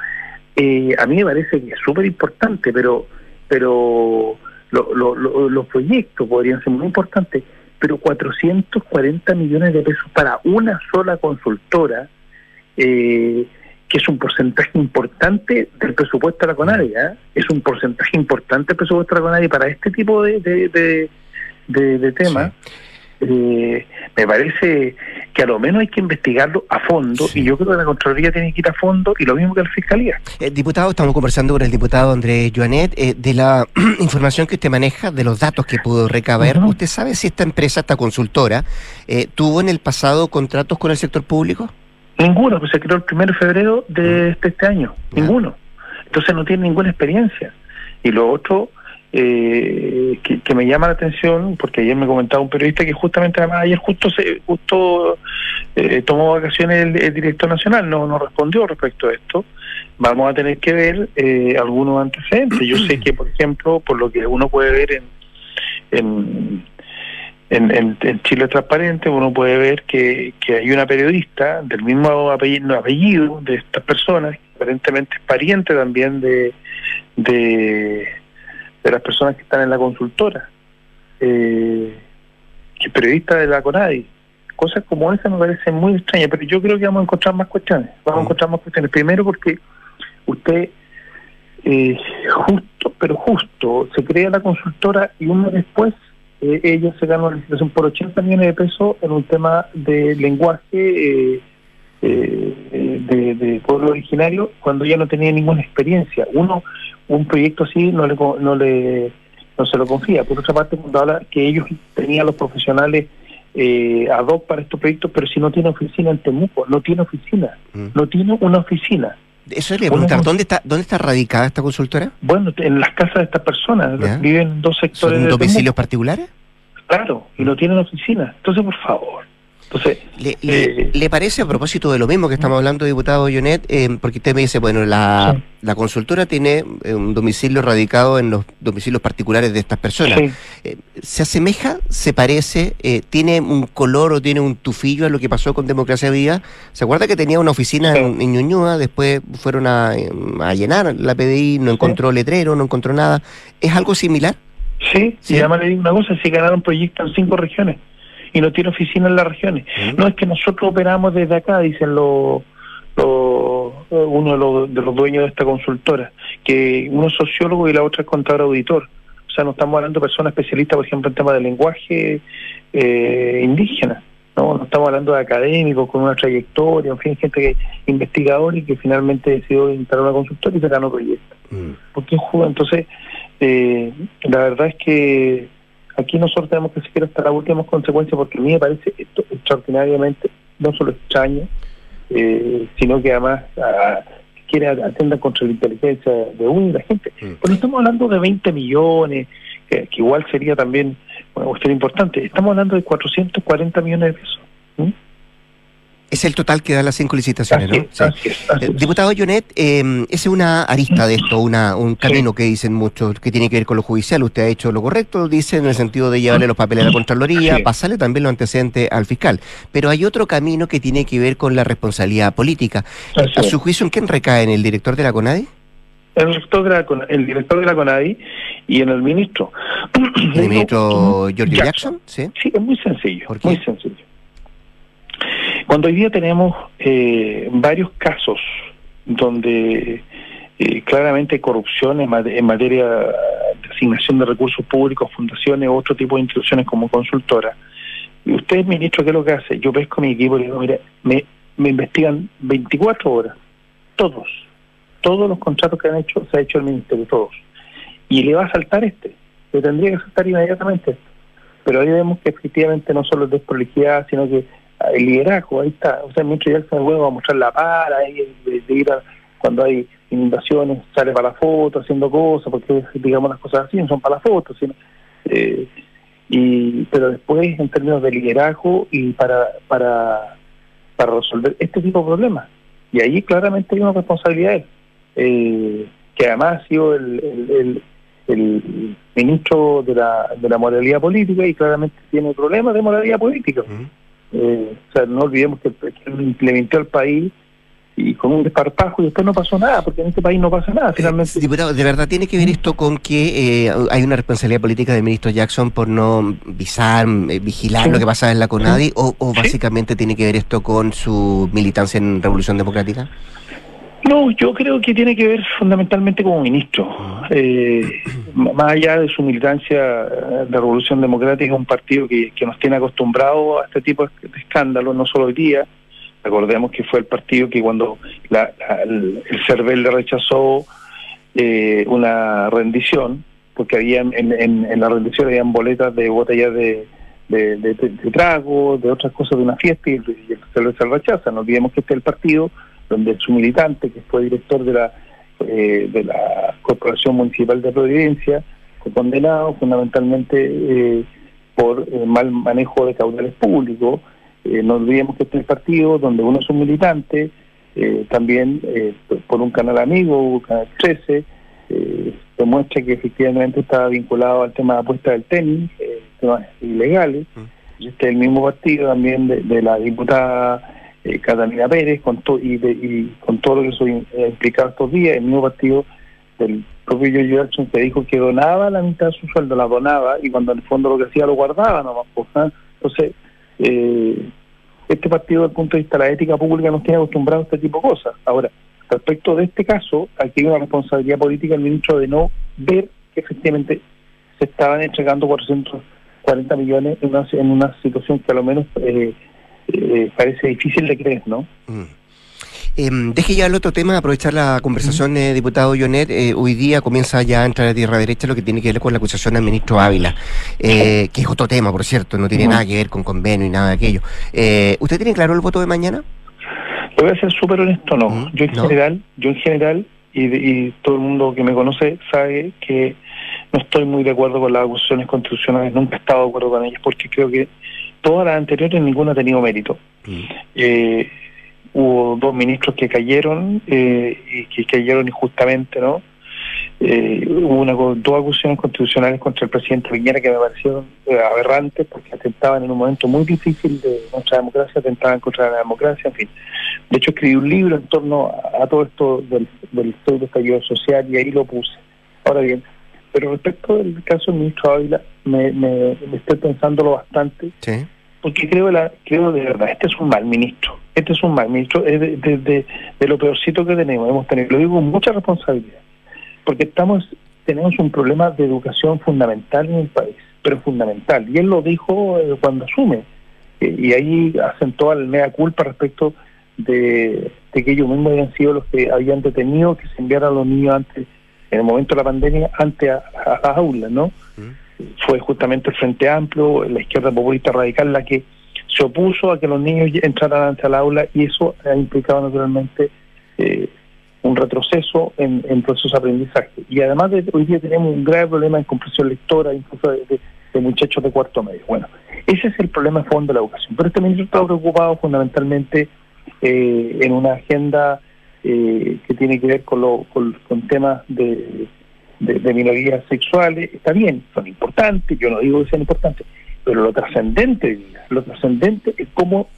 eh, a mí me parece que es súper importante, pero pero los proyectos podrían ser muy importantes, pero 440 millones de pesos para una sola consultora, eh, que es un porcentaje importante del presupuesto de la CONADI, ¿eh? es un porcentaje importante del presupuesto de la CONADI para este tipo de, de, de, temas. Eh, me parece que a lo menos hay que investigarlo a fondo y yo creo que la Contraloría tiene que ir a fondo y lo mismo que la Fiscalía. Eh, diputado, estamos conversando con el diputado Andrés Joanet eh, de la información que usted maneja, de los datos que pudo recabar. ¿Usted sabe si esta empresa, esta consultora, tuvo en el pasado contratos con el sector público? Ninguno, pues se creó el 1 de febrero de este, este año, ninguno. Entonces no tiene ninguna experiencia. Y lo otro eh, que, me llama la atención, porque ayer me comentaba un periodista que justamente además ayer justo se justo eh, tomó vacaciones el, director nacional, no, no respondió respecto a esto. Vamos a tener que ver eh, algunos antecedentes. Yo sé que, por ejemplo, por lo que uno puede ver en, en en, en, Chile Transparente uno puede ver que, que hay una periodista del mismo apellido, apellido de estas personas, aparentemente es pariente también de, de, de las personas que están en la consultora, eh, que periodista de la CONADI. Cosas como esa me parecen muy extrañas, pero yo creo que vamos a encontrar más cuestiones. Vamos a mm. encontrar más cuestiones. Primero porque usted, eh, justo, pero justo, se crea la consultora y un mes después eh, ella se gana una licitación por 80 millones de pesos en un tema de lenguaje eh, eh, de, de, pueblo originario cuando ella no tenía ninguna experiencia. Uno un proyecto así no le, no le no se lo confía. Por otra parte, cuando habla que ellos tenían los profesionales eh, ad hoc para estos proyectos, pero si no tiene oficina en Temuco, no tiene oficina, mm. no tiene una oficina. Eso le preguntar, ¿dónde está, ¿dónde está radicada esta consultora? Bueno, en las casas de estas personas, viven en dos sectores. ¿Son domicilios particulares? Claro, y no tienen oficina. Entonces, por favor, entonces, ¿Le, le, parece a propósito de lo mismo que estamos hablando, diputado Yonet? Eh, porque usted me dice, bueno, la, la consultora tiene eh, un domicilio radicado en los domicilios particulares de estas personas. Eh, ¿Se asemeja, se parece, tiene un color o tiene un tufillo a lo que pasó con Democracia Viva? ¿Se acuerda que tenía una oficina en, Ñuñoa, después fueron a, a, llenar la PDI, no encontró letrero, no encontró nada? ¿Es algo similar? Sí, se llama, le digo una cosa, si ganaron proyectos en cinco regiones y no tiene oficina en las regiones. No es que nosotros operamos desde acá, dicen los uno de los, de los dueños de esta consultora, que uno es sociólogo y la otra es contador auditor. O sea, no estamos hablando de personas especialistas, por ejemplo, en temas de lenguaje eh, indígena. ¿no? no estamos hablando de académicos con una trayectoria, en fin, gente que investigador y que finalmente decidió instalar una consultora y se ganó proyecto. Mm. Porque Entonces, eh, la verdad es que aquí nosotros tenemos que seguir hasta las últimas consecuencias porque a mí me parece esto extraordinariamente no solo extraño, eh, sino que además a, quiere atender contra la inteligencia de una y la gente. Mm. Pero estamos hablando de 20 millones, que, igual sería también una cuestión importante. Estamos hablando de 440 millones de pesos. Es el total que dan las cinco licitaciones, ¿no? Eh, diputado Jonet, eh, es una arista de esto, una, un camino que dicen muchos, que tiene que ver con lo judicial. Usted ha hecho lo correcto, dice, en el sentido de llevarle los papeles a la Contraloría, pasarle también los antecedentes al fiscal. Pero hay otro camino que tiene que ver con la responsabilidad política. ¿A su juicio en quién recae? ¿En el director de la CONADI? El director de la, el director de la CONADI y en el ministro. ¿El ministro George Jackson? Sí. sí, es muy sencillo. Muy sencillo. Cuando hoy día tenemos eh, varios casos donde eh, claramente corrupción en, materia de asignación de recursos públicos, fundaciones u otro tipo de instituciones como consultora, y usted, ministro, ¿qué es lo que hace? Yo pesco mi equipo y digo, mira, me, me investigan 24 horas, todos, todos los contratos que han hecho, se ha hecho el ministerio, todos. Y le va a saltar este, le tendría que saltar inmediatamente esto. Pero ahí vemos que efectivamente no solo es desprolijidad, sino que el liderazgo, ahí está. O sea, mientras ya se va a mostrar la para, de, ir cuando hay inundaciones, sale para la foto, haciendo cosas, porque digamos las cosas así, no son para la foto, sino, eh, y, pero después en términos de liderazgo y para, para, para resolver este tipo de problemas. Y ahí claramente hay una responsabilidad eh, que además ha sido el, el, ministro de la, de la moralidad política y claramente tiene problemas de moralidad política. Eh, o sea, no olvidemos que, lo implementó el país y con un desparpajo y después no pasó nada, porque en este país no pasa nada finalmente. diputado, ¿de verdad tiene que ver esto con que eh, hay una responsabilidad política del ministro Jackson por no visar, eh, vigilar lo que pasa en la CONADI o, básicamente tiene que ver esto con su militancia en Revolución Democrática? No, yo creo que tiene que ver fundamentalmente como ministro. Eh, más allá de su militancia de Revolución Democrática, es un partido que, nos tiene acostumbrado a este tipo de escándalos, no solo hoy día. Recordemos que fue el partido que cuando el, CERVEL le rechazó eh, una rendición, porque había en, la rendición habían boletas de botellas de, de, trago, de otras cosas de una fiesta y, el CERVEL se rechaza. No olvidemos que este es el partido donde su militante, que fue director de la, eh, de la Corporación Municipal de Providencia, fue condenado fundamentalmente eh, por eh, mal manejo de caudales públicos. no olvidemos que este es el partido donde uno es un militante, también por un canal amigo, Canal 13, demuestra que efectivamente estaba vinculado al tema de apuesta del tenis, temas ilegales. Mm. Este es el mismo partido también de la diputada eh, Catalina Pérez con y, y, con todo lo que soy eh, implicado estos días, el mismo partido del propio George Jackson que dijo que donaba la mitad de su sueldo, la donaba y cuando en el fondo lo que hacía lo guardaba nomás. Pues, ¿ah? Entonces, eh, este partido desde el punto de vista de la ética pública nos tiene acostumbrado a este tipo de cosas. Ahora, respecto de este caso, aquí hay una responsabilidad política del ministro de no ver que efectivamente se estaban entregando 440 millones en una, en una situación que a lo menos... Eh, eh, parece difícil de creer, ¿no? Mm. Em, deje ya el otro tema, aprovechar la conversación, eh, diputado Jonet. Eh, hoy día comienza ya a entrar a tierra derecha lo que tiene que ver con la acusación al ministro Ávila, que es otro tema, por cierto, no tiene nada que ver con convenio y nada de aquello. ¿Usted tiene claro el voto de mañana? voy a ser súper honesto, no. Yo en general, yo en general, y, y todo el mundo que me conoce sabe que no estoy muy de acuerdo con las acusaciones constitucionales, nunca he estado de acuerdo con ellas, porque creo que todas las anteriores ninguna ha tenido mérito. Mm. Eh, hubo dos ministros que cayeron eh, y que cayeron injustamente, ¿no? Eh, hubo una, dos acusaciones constitucionales contra el presidente Piñera que me parecieron aberrantes porque atentaban en un momento muy difícil de nuestra democracia, atentaban contra la democracia, en fin. De hecho, escribí un libro en torno a, todo esto del, del de estallido social y ahí lo puse. Ahora bien, pero respecto del caso del ministro Ávila, me, me, estoy pensándolo bastante, porque creo, la, creo de verdad, este es un mal ministro, este es un mal ministro, es de, de, lo peorcito que tenemos, hemos tenido, lo digo con mucha responsabilidad, porque estamos tenemos un problema de educación fundamental en el país, pero fundamental, y él lo dijo eh, cuando asume, eh, y ahí acentó al mea culpa respecto de, de que ellos mismos habían sido los que habían detenido que se enviaran a los niños antes en el momento de la pandemia ante a, las aulas, ¿no? Mm. fue justamente el Frente Amplio, la izquierda populista radical, la que se opuso a que los niños entraran ante el aula y eso ha implicado naturalmente eh, un retroceso en, en procesos de aprendizaje. Y además de hoy día tenemos un grave problema en comprensión lectora, incluso de, de- de muchachos de cuarto medio. Bueno, ese es el problema fondo de la educación. Pero este ministro está preocupado fundamentalmente eh, en una agenda eh, que tiene que ver con, lo- con, con temas de, de- de minorías sexuales. Está bien, son importantes, yo no digo que sean importantes, pero lo trascendente, lo trascendente es cómo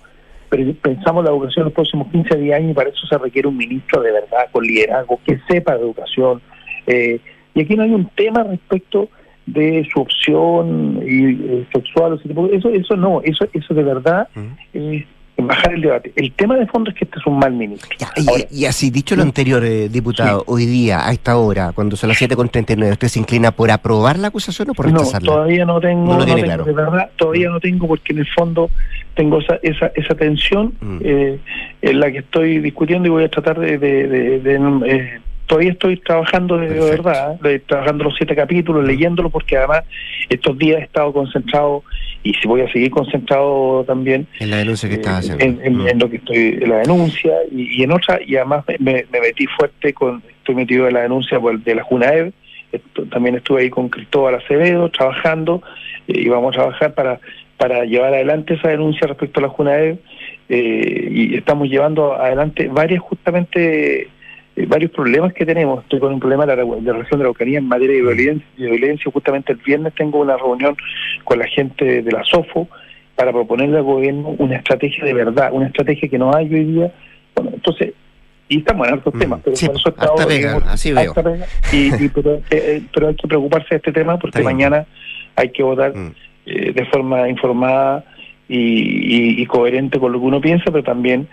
pensamos la educación en los próximos 15 10 años y para eso se requiere un ministro de verdad, con liderazgo, que sepa de educación. Eh, y aquí no hay un tema respecto de su opción y, eh, sexual, o ese tipo de- eso, eso no, eso, eso de verdad es bajar el debate. El tema de fondo es que este es un mal ministro. Y, y así, dicho lo anterior, eh, diputado, hoy día, a esta hora, cuando son las 7.39, ¿usted se inclina por aprobar la acusación o por No, rechazarla? todavía no tengo, No no tiene tengo, claro. de verdad, todavía no tengo porque en el fondo tengo esa esa, esa tensión Mm. eh, en la que estoy discutiendo y voy a tratar de... de- de- de, eh, todavía estoy trabajando de, verdad, ¿eh? trabajando los siete capítulos, leyéndolo porque además estos días he estado concentrado y si voy a seguir concentrado también En la denuncia que estaba haciendo. en, en- en lo que estoy en la denuncia y, y en otra y además me, me- me metí fuerte con estoy metido en la denuncia por de la Junaev también estuve ahí con Cristóbal Acevedo trabajando eh, y vamos a trabajar para para llevar adelante esa denuncia respecto a la Junaev eh, y estamos llevando adelante varias justamente eh, varios problemas que tenemos. Estoy con un problema de la, de la región de la Araucanía en materia de violencia, de violencia. Justamente el viernes tengo una reunión con la gente de la SOFO para proponerle al gobierno una estrategia de verdad, una estrategia que no hay hoy día. Bueno, entonces, y estamos en otros temas, pero Mm. sí, por eso he harta estado, pega, digamos, así veo. harta pega, y, y- pero, eh, eh, pero hay que preocuparse de este tema porque Está. Mm. mañana hay que votar eh, de forma informada y, y- y coherente con lo que uno piensa, pero también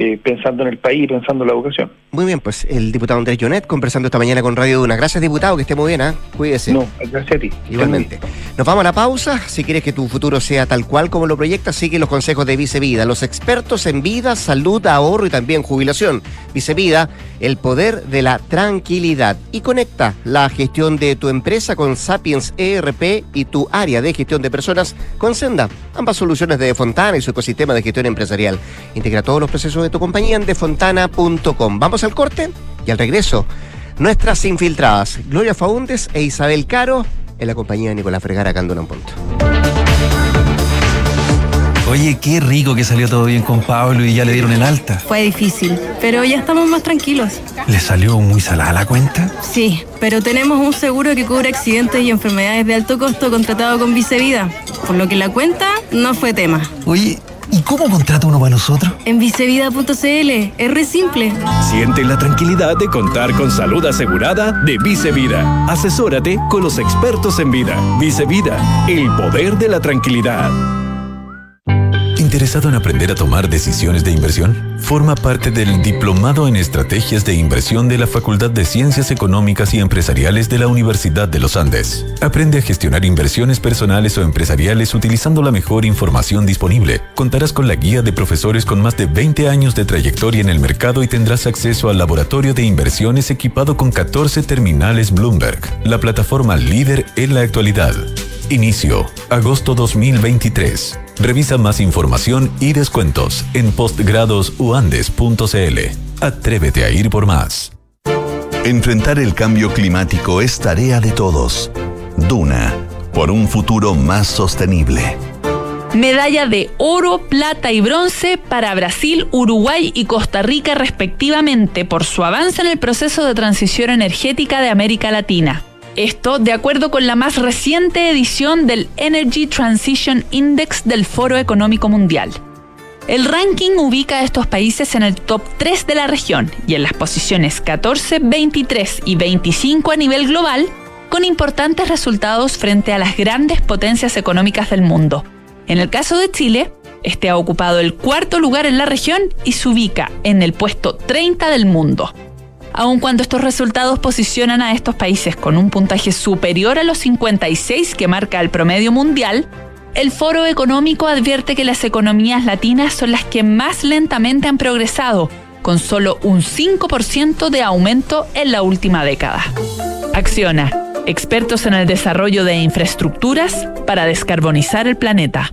eh, pensando en el país y pensando en la educación. Muy bien, pues el diputado Andrés Jonet conversando esta mañana con Radio Duna. Gracias, diputado, que esté muy bien, ¿ah? Cuídese. No, gracias a ti. Igualmente. Nos vamos a la pausa. Si quieres que tu futuro sea tal cual como lo proyectas, sigue los consejos de Vicevida, los expertos en vida, salud, ahorro y también jubilación. Vicevida, el poder de la tranquilidad. Y conecta la gestión de tu empresa con Sapiens ERP y tu área de gestión de personas con Senda. Ambas soluciones de Fontana y su ecosistema de gestión empresarial. Integra todos los procesos de tu compañía en defontana.com. Vamos al corte y al regreso. Nuestras infiltradas, Gloria Faúndes e Isabel Caro, en la compañía de Nicolás en Duna en Punto. Oye, qué rico que salió todo bien con Pablo y ya le dieron el alta. Fue difícil, pero ya estamos más tranquilos. ¿Le salió muy salada la cuenta? Sí, pero tenemos un seguro que cubre accidentes y enfermedades de alto costo contratado con Vicevida, por lo que la cuenta no fue tema. Oye, ¿y cómo contrata uno para nosotros? En vicevida.cl, es re simple. Siente la tranquilidad de contar con salud asegurada de Vicevida. Asesórate con los expertos en vida. Vicevida, el poder de la tranquilidad. ¿Interesado en aprender a tomar decisiones de inversión? Forma parte del Diplomado en Estrategias de Inversión de la Facultad de Ciencias Económicas y Empresariales de la Universidad de los Andes. Aprende a gestionar inversiones personales o empresariales utilizando la mejor información disponible. Contarás con la guía de profesores con más de 20 años de trayectoria en el mercado y tendrás acceso al laboratorio de inversiones equipado con 14 terminales Bloomberg, la plataforma líder en la actualidad. Inicio, agosto 2023. Revisa más información y descuentos en postgradosuandes.cl. Atrévete a ir por más. Enfrentar el cambio climático es tarea de todos. Duna, por un futuro más sostenible. Medalla de oro, plata y bronce para Brasil, Uruguay y Costa Rica respectivamente por su avance en el proceso de transición energética de América Latina. Esto de acuerdo con la más reciente edición del Energy Transition Index del Foro Económico Mundial. El ranking ubica a estos países en el top 3 de la región y en las posiciones 14, 23 y 25 a nivel global, con importantes resultados frente a las grandes potencias económicas del mundo. En el caso de Chile, este ha ocupado el cuarto lugar en la región y se ubica en el puesto 30 del mundo. Aun cuando estos resultados posicionan a estos países con un puntaje superior a los 56 que marca el promedio mundial, el Foro Económico advierte que las economías latinas son las que más lentamente han progresado, con solo un 5% de aumento en la última década. Acciona, expertos en el desarrollo de infraestructuras para descarbonizar el planeta.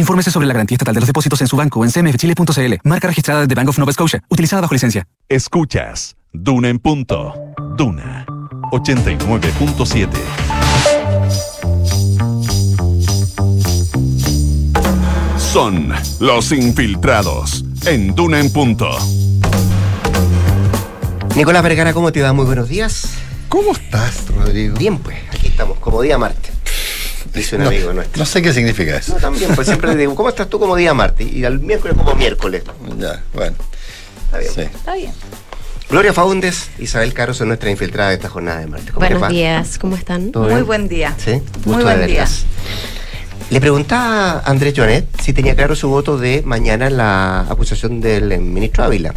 Infórmese sobre la garantía estatal de los depósitos en su banco o en cmfchile.cl. Marca registrada de Bank of Nova Scotia, utilizada bajo licencia. Escuchas Duna en punto. Duna 89.7. Son los infiltrados en Duna en punto. Nicolás Vergara, ¿cómo te va? Muy buenos días. ¿Cómo estás, Rodrigo? Bien, pues, aquí estamos, como día martes. Dice un No, amigo nuestro. No sé qué significa eso. No, también, pues siempre le digo, ¿cómo estás tú como día martes? Y al miércoles como miércoles. Ya, bueno. Está bien. Sí. Está bien. Gloria Faúndes, Isabel Caro son nuestra infiltrada de esta jornada de martes. ¿Cómo les Buenos días, ¿cómo están? ¿Todo Muy bien? buen día. Sí, Muy gusto de buen día. verlas. Le preguntaba a Andrés Jonet si tenía claro su voto de mañana la acusación del ministro Ávila.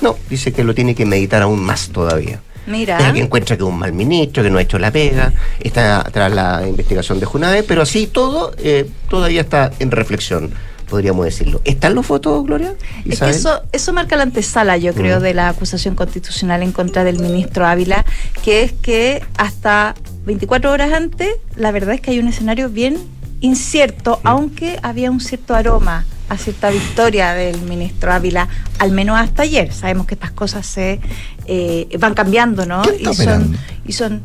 No, dice que lo tiene que meditar aún más todavía. Mira. Dice que encuentra que es un mal ministro, que no ha hecho la pega, está tras la investigación de Junave, pero así todo eh, todavía está en reflexión, podríamos decirlo. ¿Están los votos, Gloria? Es que eso, eso marca la antesala, yo creo, Mm. de la acusación constitucional en contra del ministro Ávila, que es que hasta 24 horas antes, la verdad es que hay un escenario bien incierto, aunque había un cierto aroma a cierta victoria del ministro Ávila, al menos hasta ayer. Sabemos que estas cosas se eh, van cambiando, ¿no? ¿Quién está y son, y son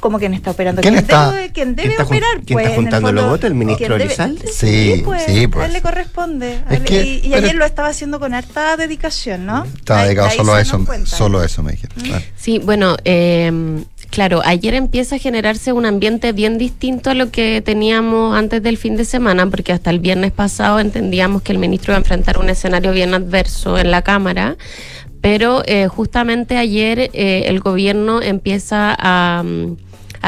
como quien está operando. ¿Quién ¿Quién está- debe, quien quién debe está operar? quién pues, está en el juntando los fondo, votos? ¿El ministro ¿quién debe- Elizalde? Sí, pues, sí, pues. A él le corresponde. Él- que- y, y pero- ayer lo estaba haciendo con harta dedicación, ¿no? Estaba Ahí- dedicado ahí solo a eso. cuenta. Solo a eso me dijeron. Claro. Sí, bueno, eh, claro, ayer empieza a generarse un ambiente bien distinto a lo que teníamos antes del fin de semana, porque hasta el viernes pasado entendíamos que el ministro iba a enfrentar un escenario bien adverso en la Cámara. Pero eh, justamente ayer eh, el gobierno empieza a, mm,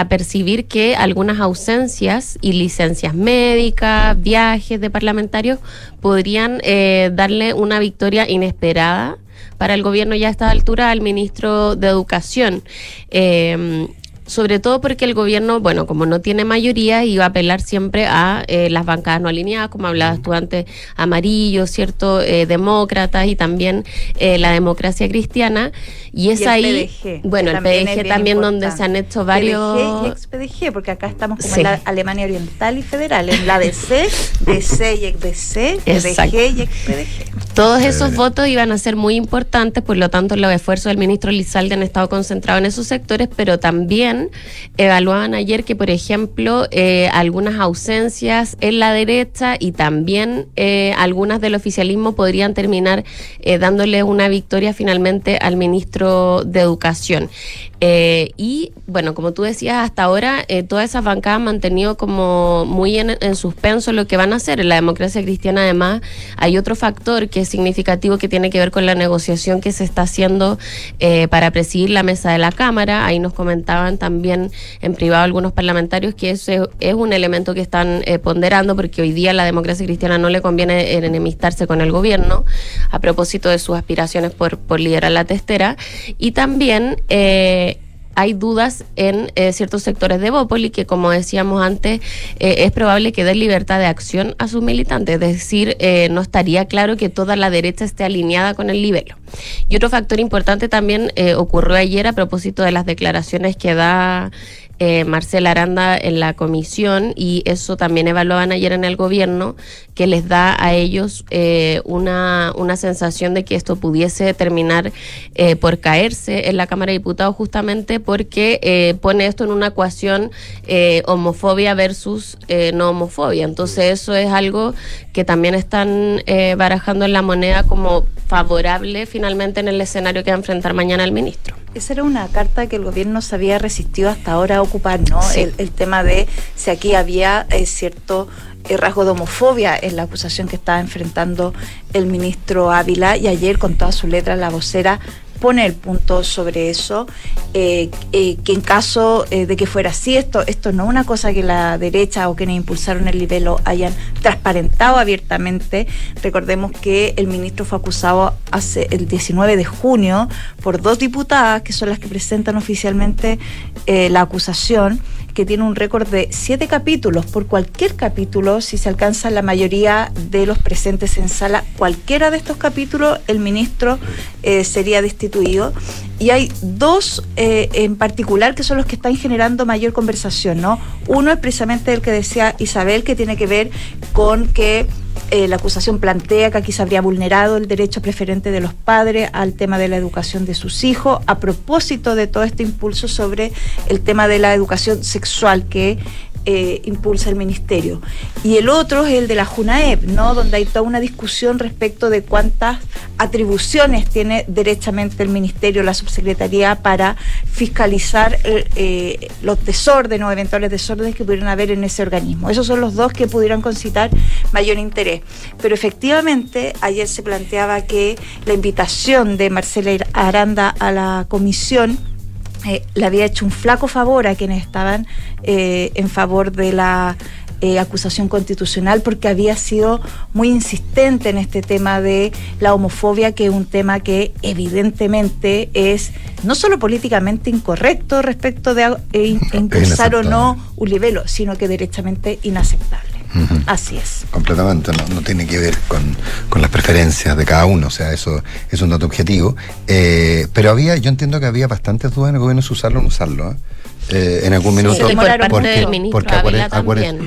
percibir que algunas ausencias y licencias médicas, viajes de parlamentarios podrían eh, darle una victoria inesperada para el gobierno ya a esta altura al ministro de Educación. Eh, sobre todo porque el gobierno, bueno, como no tiene mayoría, iba a apelar siempre a eh, las bancadas no alineadas, como hablabas tú antes, amarillos, ¿cierto? Eh, demócratas y también eh, la democracia cristiana. Y es Y el ahí, PDG, bueno, el también PDG bien también donde se han hecho PDG y varios... ex-PDG, porque acá estamos como Sí. en la Alemania Oriental y Federal, en la DC, DC y ex-DC. PDG y ex-PDG. Todos esos votos iban a ser muy importantes, por lo tanto los esfuerzos del ministro Lizalde han estado concentrados en esos sectores, pero también evaluaban ayer que, por ejemplo, eh, algunas ausencias en la derecha y también eh, algunas del oficialismo podrían terminar eh, dándole una victoria finalmente al ministro de Educación. Y bueno, como tú decías, hasta ahora todas esas bancadas han mantenido como muy en, en suspenso lo que van a hacer. En la democracia cristiana, además, hay otro factor que es significativo que tiene que ver con la negociación que se está haciendo para presidir la mesa de la Cámara. Ahí nos comentaban también en privado algunos parlamentarios que ese es un elemento que están eh, ponderando porque hoy día la democracia cristiana no le conviene enemistarse con el gobierno a propósito de sus aspiraciones por, por liderar la testera. Y también... eh, hay dudas en eh, ciertos sectores de Bópoli que, como decíamos antes, eh, es probable que den libertad de acción a sus militantes. Es decir, eh, no estaría claro que toda la derecha esté alineada con el libelo. Y otro factor importante también ocurrió ayer a propósito de las declaraciones que da eh, Marcela Aranda en la comisión y eso también evaluaban ayer en el gobierno que les da a ellos eh, una, una sensación de que esto pudiese terminar eh, por caerse en la Cámara de Diputados justamente porque eh, pone esto en una ecuación eh, homofobia versus eh, no homofobia. Entonces eso es algo que también están barajando en la moneda como favorable finalmente en el escenario que va a enfrentar mañana el ministro. Esa era una carta que el gobierno se había resistido hasta ahora a ocupar, ¿no? Sí. El, el tema de si aquí había eh, cierto eh, rasgo de homofobia en la acusación que estaba enfrentando el ministro Ávila y ayer con toda su letra la vocera pone el punto sobre eso, eh, eh, que en caso eh, de que fuera así, esto, esto no es una cosa que la derecha o quienes impulsaron el libelo hayan transparentado abiertamente. Recordemos que el ministro fue acusado hace el 19 de junio por dos diputadas, que son las que presentan oficialmente la acusación que tiene un récord de siete capítulos. Por cualquier capítulo, si se alcanza la mayoría de los presentes en sala, cualquiera de estos capítulos, el ministro eh, sería destituido. Y hay dos eh, en particular que son los que están generando mayor conversación, ¿no? Uno es precisamente el que decía Isabel, que tiene que ver con que eh, la acusación plantea que aquí se habría vulnerado el derecho preferente de los padres al tema de la educación de sus hijos, a propósito de todo este impulso sobre el tema de la educación sexual que eh, impulsa el ministerio. Y el otro es el de la JUNAEP, ¿no? donde hay toda una discusión respecto de cuántas atribuciones tiene derechamente el ministerio, la subsecretaría, para fiscalizar eh, eh, los desórdenes o eventuales desórdenes que pudieran haber en ese organismo. Esos son los dos que pudieran concitar mayor interés. Pero efectivamente, ayer se planteaba que la invitación de Marcela Aranda a la comisión eh, le había hecho un flaco favor a quienes estaban eh, en favor de la eh, acusación constitucional porque había sido muy insistente en este tema de la homofobia, que es un tema que evidentemente es no solo políticamente incorrecto respecto de eh, impulsar o no un libelo, sino que derechamente inaceptable. Así es. Completamente, no, no tiene que ver con, con las preferencias de cada uno, o sea, eso es un dato objetivo. Eh, pero había, yo entiendo que había bastantes dudas en el gobierno si usarlo o no usarlo. ¿eh? Eh, en algún Sí, minuto. por parte del ministro Ávila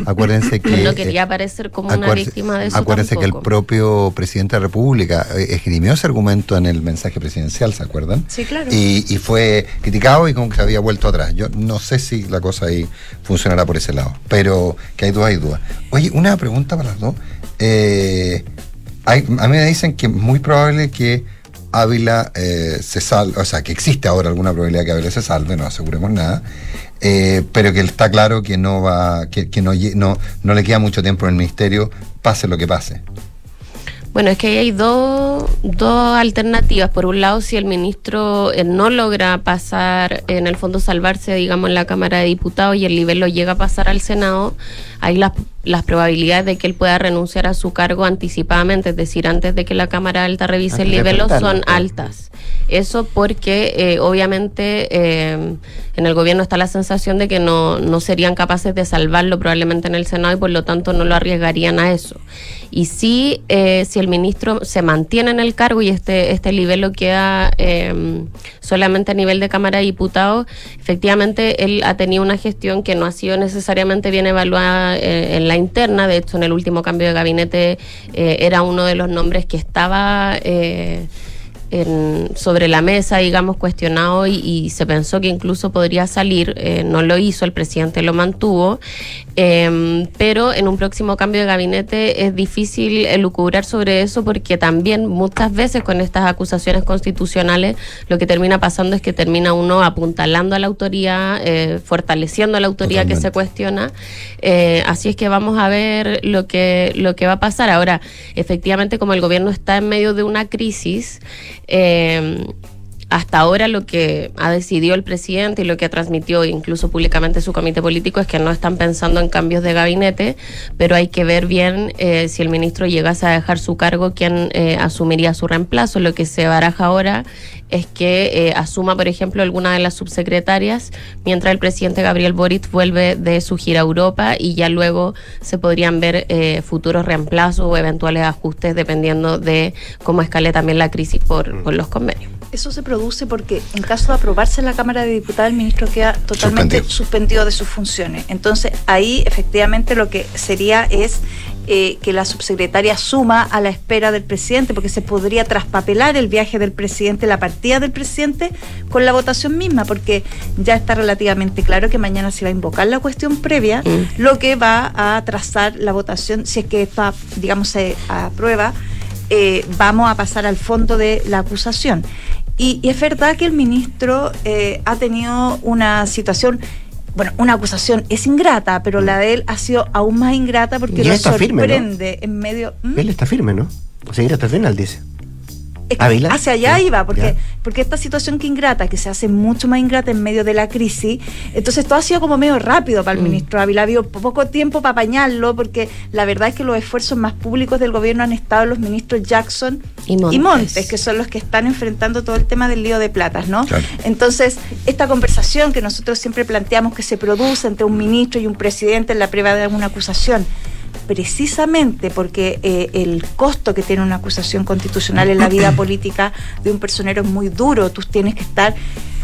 acuérdense, que. No quería aparecer como una víctima de eso Acuérdense que el propio presidente de la República eh, esgrimió ese argumento en el mensaje presidencial, ¿se acuerdan? Sí, claro. Y, y fue criticado y como que se había vuelto atrás. Yo no sé si la cosa ahí funcionará por ese lado, pero que hay dudas, hay dudas. Oye, una pregunta para las dos. Eh, hay- a mí me dicen que es muy probable que Ávila eh, se salve, o sea, que existe ahora alguna probabilidad que Ávila se salve, no aseguremos nada, eh, pero que está claro que no va, que, no le queda mucho tiempo en el ministerio, pase lo que pase. Bueno, es que ahí hay dos, dos alternativas. Por un lado, si el ministro eh, no logra pasar, en el fondo salvarse, digamos, en la Cámara de Diputados y el nivel lo llega a pasar al Senado, ahí las, las probabilidades de que él pueda renunciar a su cargo anticipadamente, es decir, antes de que la Cámara Alta revise el apretarlo, son altas. Eso porque eh, obviamente eh, en el gobierno está la sensación de que no, no serían capaces de salvarlo probablemente en el Senado y por lo tanto no lo arriesgarían a eso. Y sí, eh, si el ministro se mantiene en el cargo y este, este nivel lo queda eh, solamente a nivel de Cámara de Diputados, efectivamente él ha tenido una gestión que no ha sido necesariamente bien evaluada eh, en la interna. De hecho, en el último cambio de gabinete eh, era uno de los nombres que estaba... eh, en- sobre la mesa, digamos, cuestionado y, y se pensó que incluso podría salir, eh, no lo hizo, el presidente lo mantuvo, eh, pero en un próximo cambio de gabinete es difícil elucubrar sobre eso porque también muchas veces con estas acusaciones constitucionales lo que termina pasando es que termina uno apuntalando a la autoridad, eh, fortaleciendo a la autoridad que se cuestiona, eh, así es que vamos a ver lo que, lo que va a pasar. Ahora, efectivamente, como el gobierno está en medio de una crisis, eh, hasta ahora lo que ha decidido el presidente y lo que ha transmitido incluso públicamente su comité político es que no están pensando en cambios de gabinete, pero hay que ver bien eh, si el ministro llegase a dejar su cargo, quién eh, asumiría su reemplazo. Lo que se baraja ahora es que eh, asuma, por ejemplo, alguna de las subsecretarias, mientras el presidente Gabriel Boric vuelve de su gira a Europa y ya luego se podrían ver eh, futuros reemplazos o eventuales ajustes dependiendo de cómo escale también la crisis por, por los convenios. Eso se produce porque en caso de aprobarse en la Cámara de Diputados, el ministro queda totalmente Suspendido. suspendido, de sus funciones. Entonces, ahí efectivamente lo que sería es eh, que la subsecretaria suma a la espera del presidente, porque se podría traspapelar el viaje del presidente, la partida del presidente, con la votación misma, porque ya está relativamente claro que mañana se va a invocar la cuestión previa, lo que va a atrasar la votación, si es que esta, digamos, se aprueba eh, vamos a pasar al fondo de la acusación. Y, y es verdad que el ministro eh, ha tenido una situación, bueno, una acusación es ingrata, pero la de él ha sido aún más ingrata porque lo está firme, ¿no? sorprende en medio... ¿Mm? Él está firme, ¿no? O sea, ir hasta el final, dice. Es hacia allá Ya, iba, porque, ya. porque esta situación que ingrata, que se hace mucho más ingrata en medio de la crisis, entonces todo ha sido como medio rápido para el ministro Ávila. Ha habido poco tiempo para apañarlo, porque la verdad es que los esfuerzos más públicos del gobierno han estado los ministros Jackson Y Montes. Montes, que son los que están enfrentando todo el tema del lío de platas, ¿no? Claro. Entonces, esta conversación que nosotros siempre planteamos que se produce entre un ministro y un presidente en la prueba de alguna acusación, precisamente porque eh, el costo que tiene una acusación constitucional en la vida política de un personero es muy duro. Tú tienes que estar,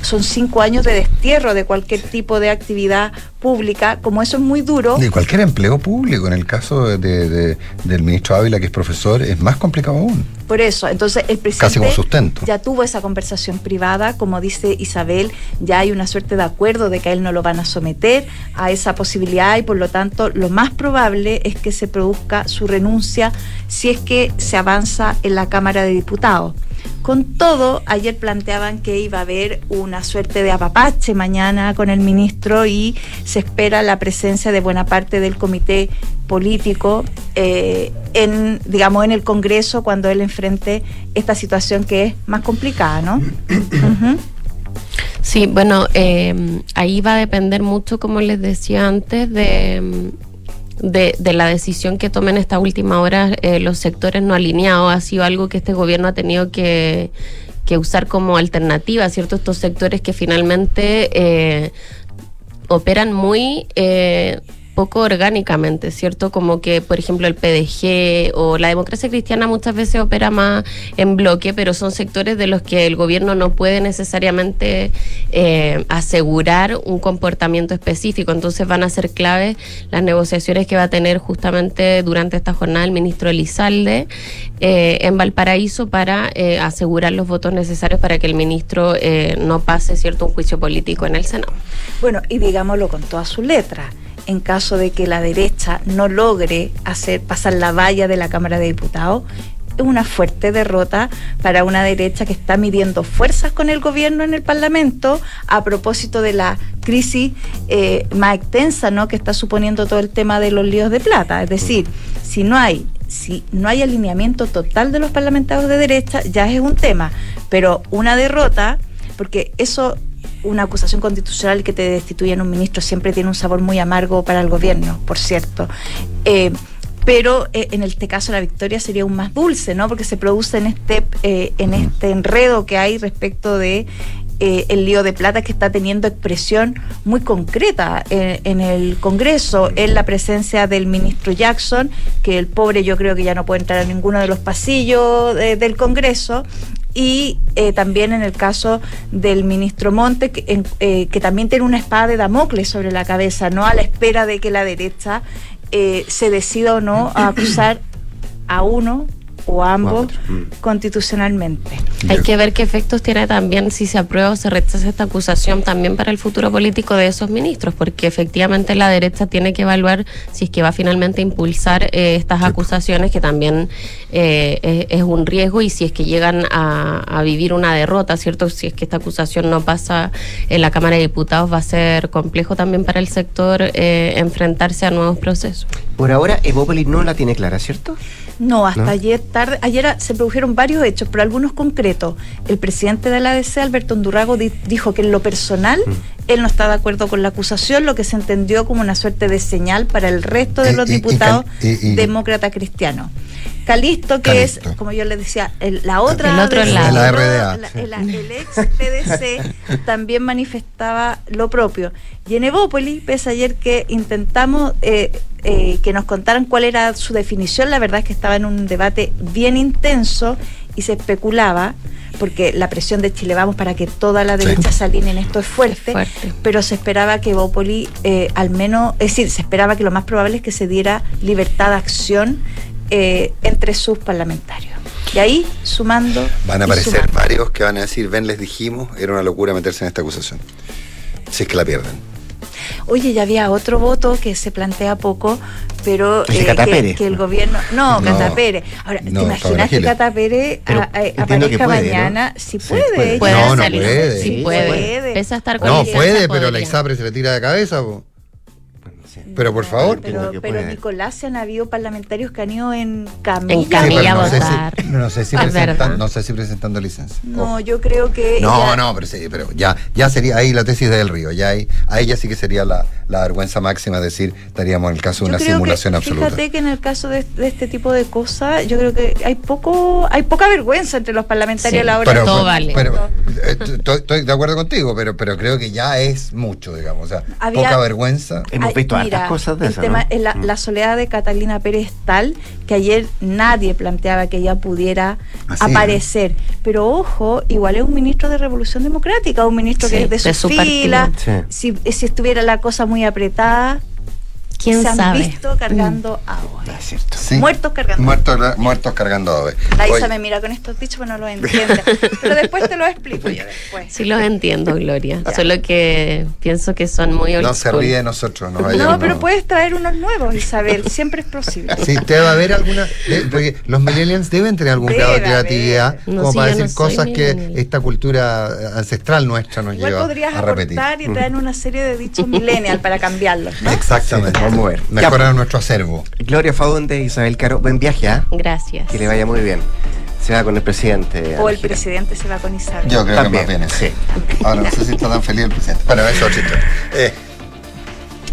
son cinco años de destierro de cualquier tipo de actividad pública. Como eso es muy duro, De cualquier empleo público, en el caso de- de- del ministro Ávila, que es profesor, es más complicado aún. Por eso, entonces el presidente Casi como sustento. ya tuvo esa conversación privada, como dice Isabel, ya hay una suerte de acuerdo de que a él no lo van a someter a esa posibilidad y por lo tanto lo más probable es que se produzca su renuncia si es que se avanza en la Cámara de Diputados. Con todo, ayer planteaban que iba a haber una suerte de apapache mañana con el ministro y se espera la presencia de buena parte del comité político eh, en, digamos, en el Congreso cuando él enfrente esta situación que es más complicada, ¿no? Sí, bueno, eh, ahí va a depender mucho, como les decía antes, de, de, de la decisión que tomen esta última hora eh, los sectores no alineados. Ha sido algo que este gobierno ha tenido que, que usar como alternativa, ¿cierto? Estos sectores que finalmente eh, operan muy... eh, poco orgánicamente, ¿cierto? Como que, por ejemplo, el PDG o la democracia cristiana muchas veces opera más en bloque, pero son sectores de los que el gobierno no puede necesariamente eh, asegurar un comportamiento específico. Entonces van a ser claves las negociaciones que va a tener justamente durante esta jornada el ministro Elizalde eh, en Valparaíso para eh, asegurar los votos necesarios para que el ministro eh, no pase, ¿cierto?, un juicio político en el Senado. Bueno, y digámoslo con toda su letra. En caso de que la derecha no logre hacer pasar la valla de la Cámara de Diputados, es una fuerte derrota para una derecha que está midiendo fuerzas con el gobierno en el Parlamento a propósito de la crisis eh, más extensa ¿no? que está suponiendo todo el tema de los líos de plata. Es decir, si no hay si no hay alineamiento total de los parlamentarios de derecha, ya es un tema, pero una derrota, porque eso una acusación constitucional que te destituyen un ministro siempre tiene un sabor muy amargo para el gobierno, por cierto. Eh, pero eh, en este caso la victoria sería aún más dulce, ¿no? Porque se produce en este, eh, en este enredo que hay respecto de el lío de plata que está teniendo expresión muy concreta en, en el Congreso, en la presencia del ministro Jackson, que el pobre yo creo que ya no puede entrar a ninguno de los pasillos de- del Congreso, y eh, también en el caso del ministro Monte, que, eh, que también tiene una espada de Damocles sobre la cabeza, no a la espera de que la derecha eh, se decida o no a acusar a uno o ambos constitucionalmente. Hay que ver qué efectos tiene también si se aprueba o se rechaza esta acusación también para el futuro político de esos ministros, porque efectivamente la derecha tiene que evaluar si es que va finalmente a impulsar eh, estas acusaciones, que también eh, es, es un riesgo, y si es que llegan a, a vivir una derrota, ¿cierto? Si es que esta acusación no pasa en la Cámara de Diputados, va a ser complejo también para el sector eh, enfrentarse a nuevos procesos. Por ahora, Evópolis no la tiene clara, ¿cierto? No, hasta ¿No? ayer tarde, ayer a- se produjeron varios hechos, pero algunos concretos. El presidente de la ADC, Alberto Undurrago, di- dijo que en lo personal Mm. él no está de acuerdo con la acusación, lo que se entendió como una suerte de señal para el resto de los diputados demócratas cristianos. Calisto, que Calisto. es, como yo les decía, el- la otra El otro ADC, lado. La RDA, la- sí. el, el ex PDC también manifestaba lo propio. Y en Evópolis, pese ayer que intentamos eh, eh, que nos contaran cuál era su definición, la verdad es que estaba en un debate bien intenso y se especulaba, porque la presión de Chile Vamos para que toda la derecha se alinee en esto es fuerte, Fuerte. pero se esperaba que Evópolis, eh, al menos, es decir, se esperaba que lo más probable es que se diera libertad de acción eh, entre sus parlamentarios. Y ahí, sumando... Van a aparecer sumando. varios que van a decir, ven, les dijimos, era una locura meterse en esta acusación. Si es que la pierden. Oye, ya había otro voto que se plantea poco, pero eh, Cata que, que el gobierno. No, No. Cata Pérez. Ahora, ¿te No, imaginas Paola que. Cata Pérez Pero a- a- entiendo que aparezca puede, ¿no? mañana? Si Sí, puede. puede. ella Puede No, no salir. puede. Sí, Sí, puede. puede. Pese a estar con No, puede, pero la. ISAPRE se le tira de cabeza. po. Pero por favor. Pero, pero puede. Nicolás, se han habido parlamentarios que han ido en camilla. En camilla Sí, pero a no sé votar. si, no sé si Es presentan- verdad. no sé si presentando licencia. No, yo creo que. No, no, pero sí, pero ya, ya sería ahí la tesis del río, ya ahí, a ella sí que sería la, la vergüenza máxima decir estaríamos en el caso de Yo una simulación que, absoluta. Fíjate que en el caso de, de este tipo de cosas, yo creo que hay poco, hay poca vergüenza entre los parlamentarios a la hora pero, de pero- pero, eh, estoy, estoy de acuerdo contigo, pero, pero creo que ya es mucho, digamos. O sea, Había- poca vergüenza. Hemos visto mira, cosas de el tema la, la soledad de Catalina Pérez es tal que ayer nadie planteaba que ella pudiera Así, aparecer. Pero ojo, igual es un ministro de Revolución Democrática, un ministro Sí, que es de, de su fila. Si, si estuviera la cosa muy apretada, ¿Quién se han sabe? visto cargando agua. Sí. Muertos cargando. Muertos, muertos cargando ave. La Isa me mira con estos dichos, pero no lo entiende. pero después te lo explico yo después. Sí los entiendo, Gloria. Solo que pienso que son muy old no se ríe de nosotros. No, No, pero puedes traer unos nuevos, Isabel. Siempre es posible. Sí, te va a haber alguna. de- porque los millennials deben tener algún grado de creatividad No, como sí, para no decir cosas que esta cultura ancestral nuestra nos Igual lleva podrías a repetir. aportar y traer una serie de dichos millennial para cambiarlos, ¿no? Exactamente. Vamos a ver. Mejorar nuestro acervo. Gloria Faunde, Isabel Caro, buen viaje, ¿ah? Gracias. Que le vaya muy bien. Se va con el presidente. O el gira. presidente se va con Isabel. Yo creo También, que más bien sí. Ahora no sé si está tan feliz el presidente. Pero eso es. Eh,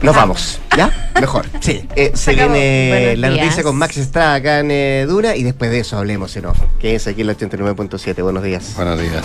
Nos vamos, ¿ya? Mejor. Sí. Eh, se acabó. viene Buenos la noticia con Max Estrada acá en eh, Dura y después de eso hablemos en off. Que es aquí en la 89.7. Buenos días. buenos días.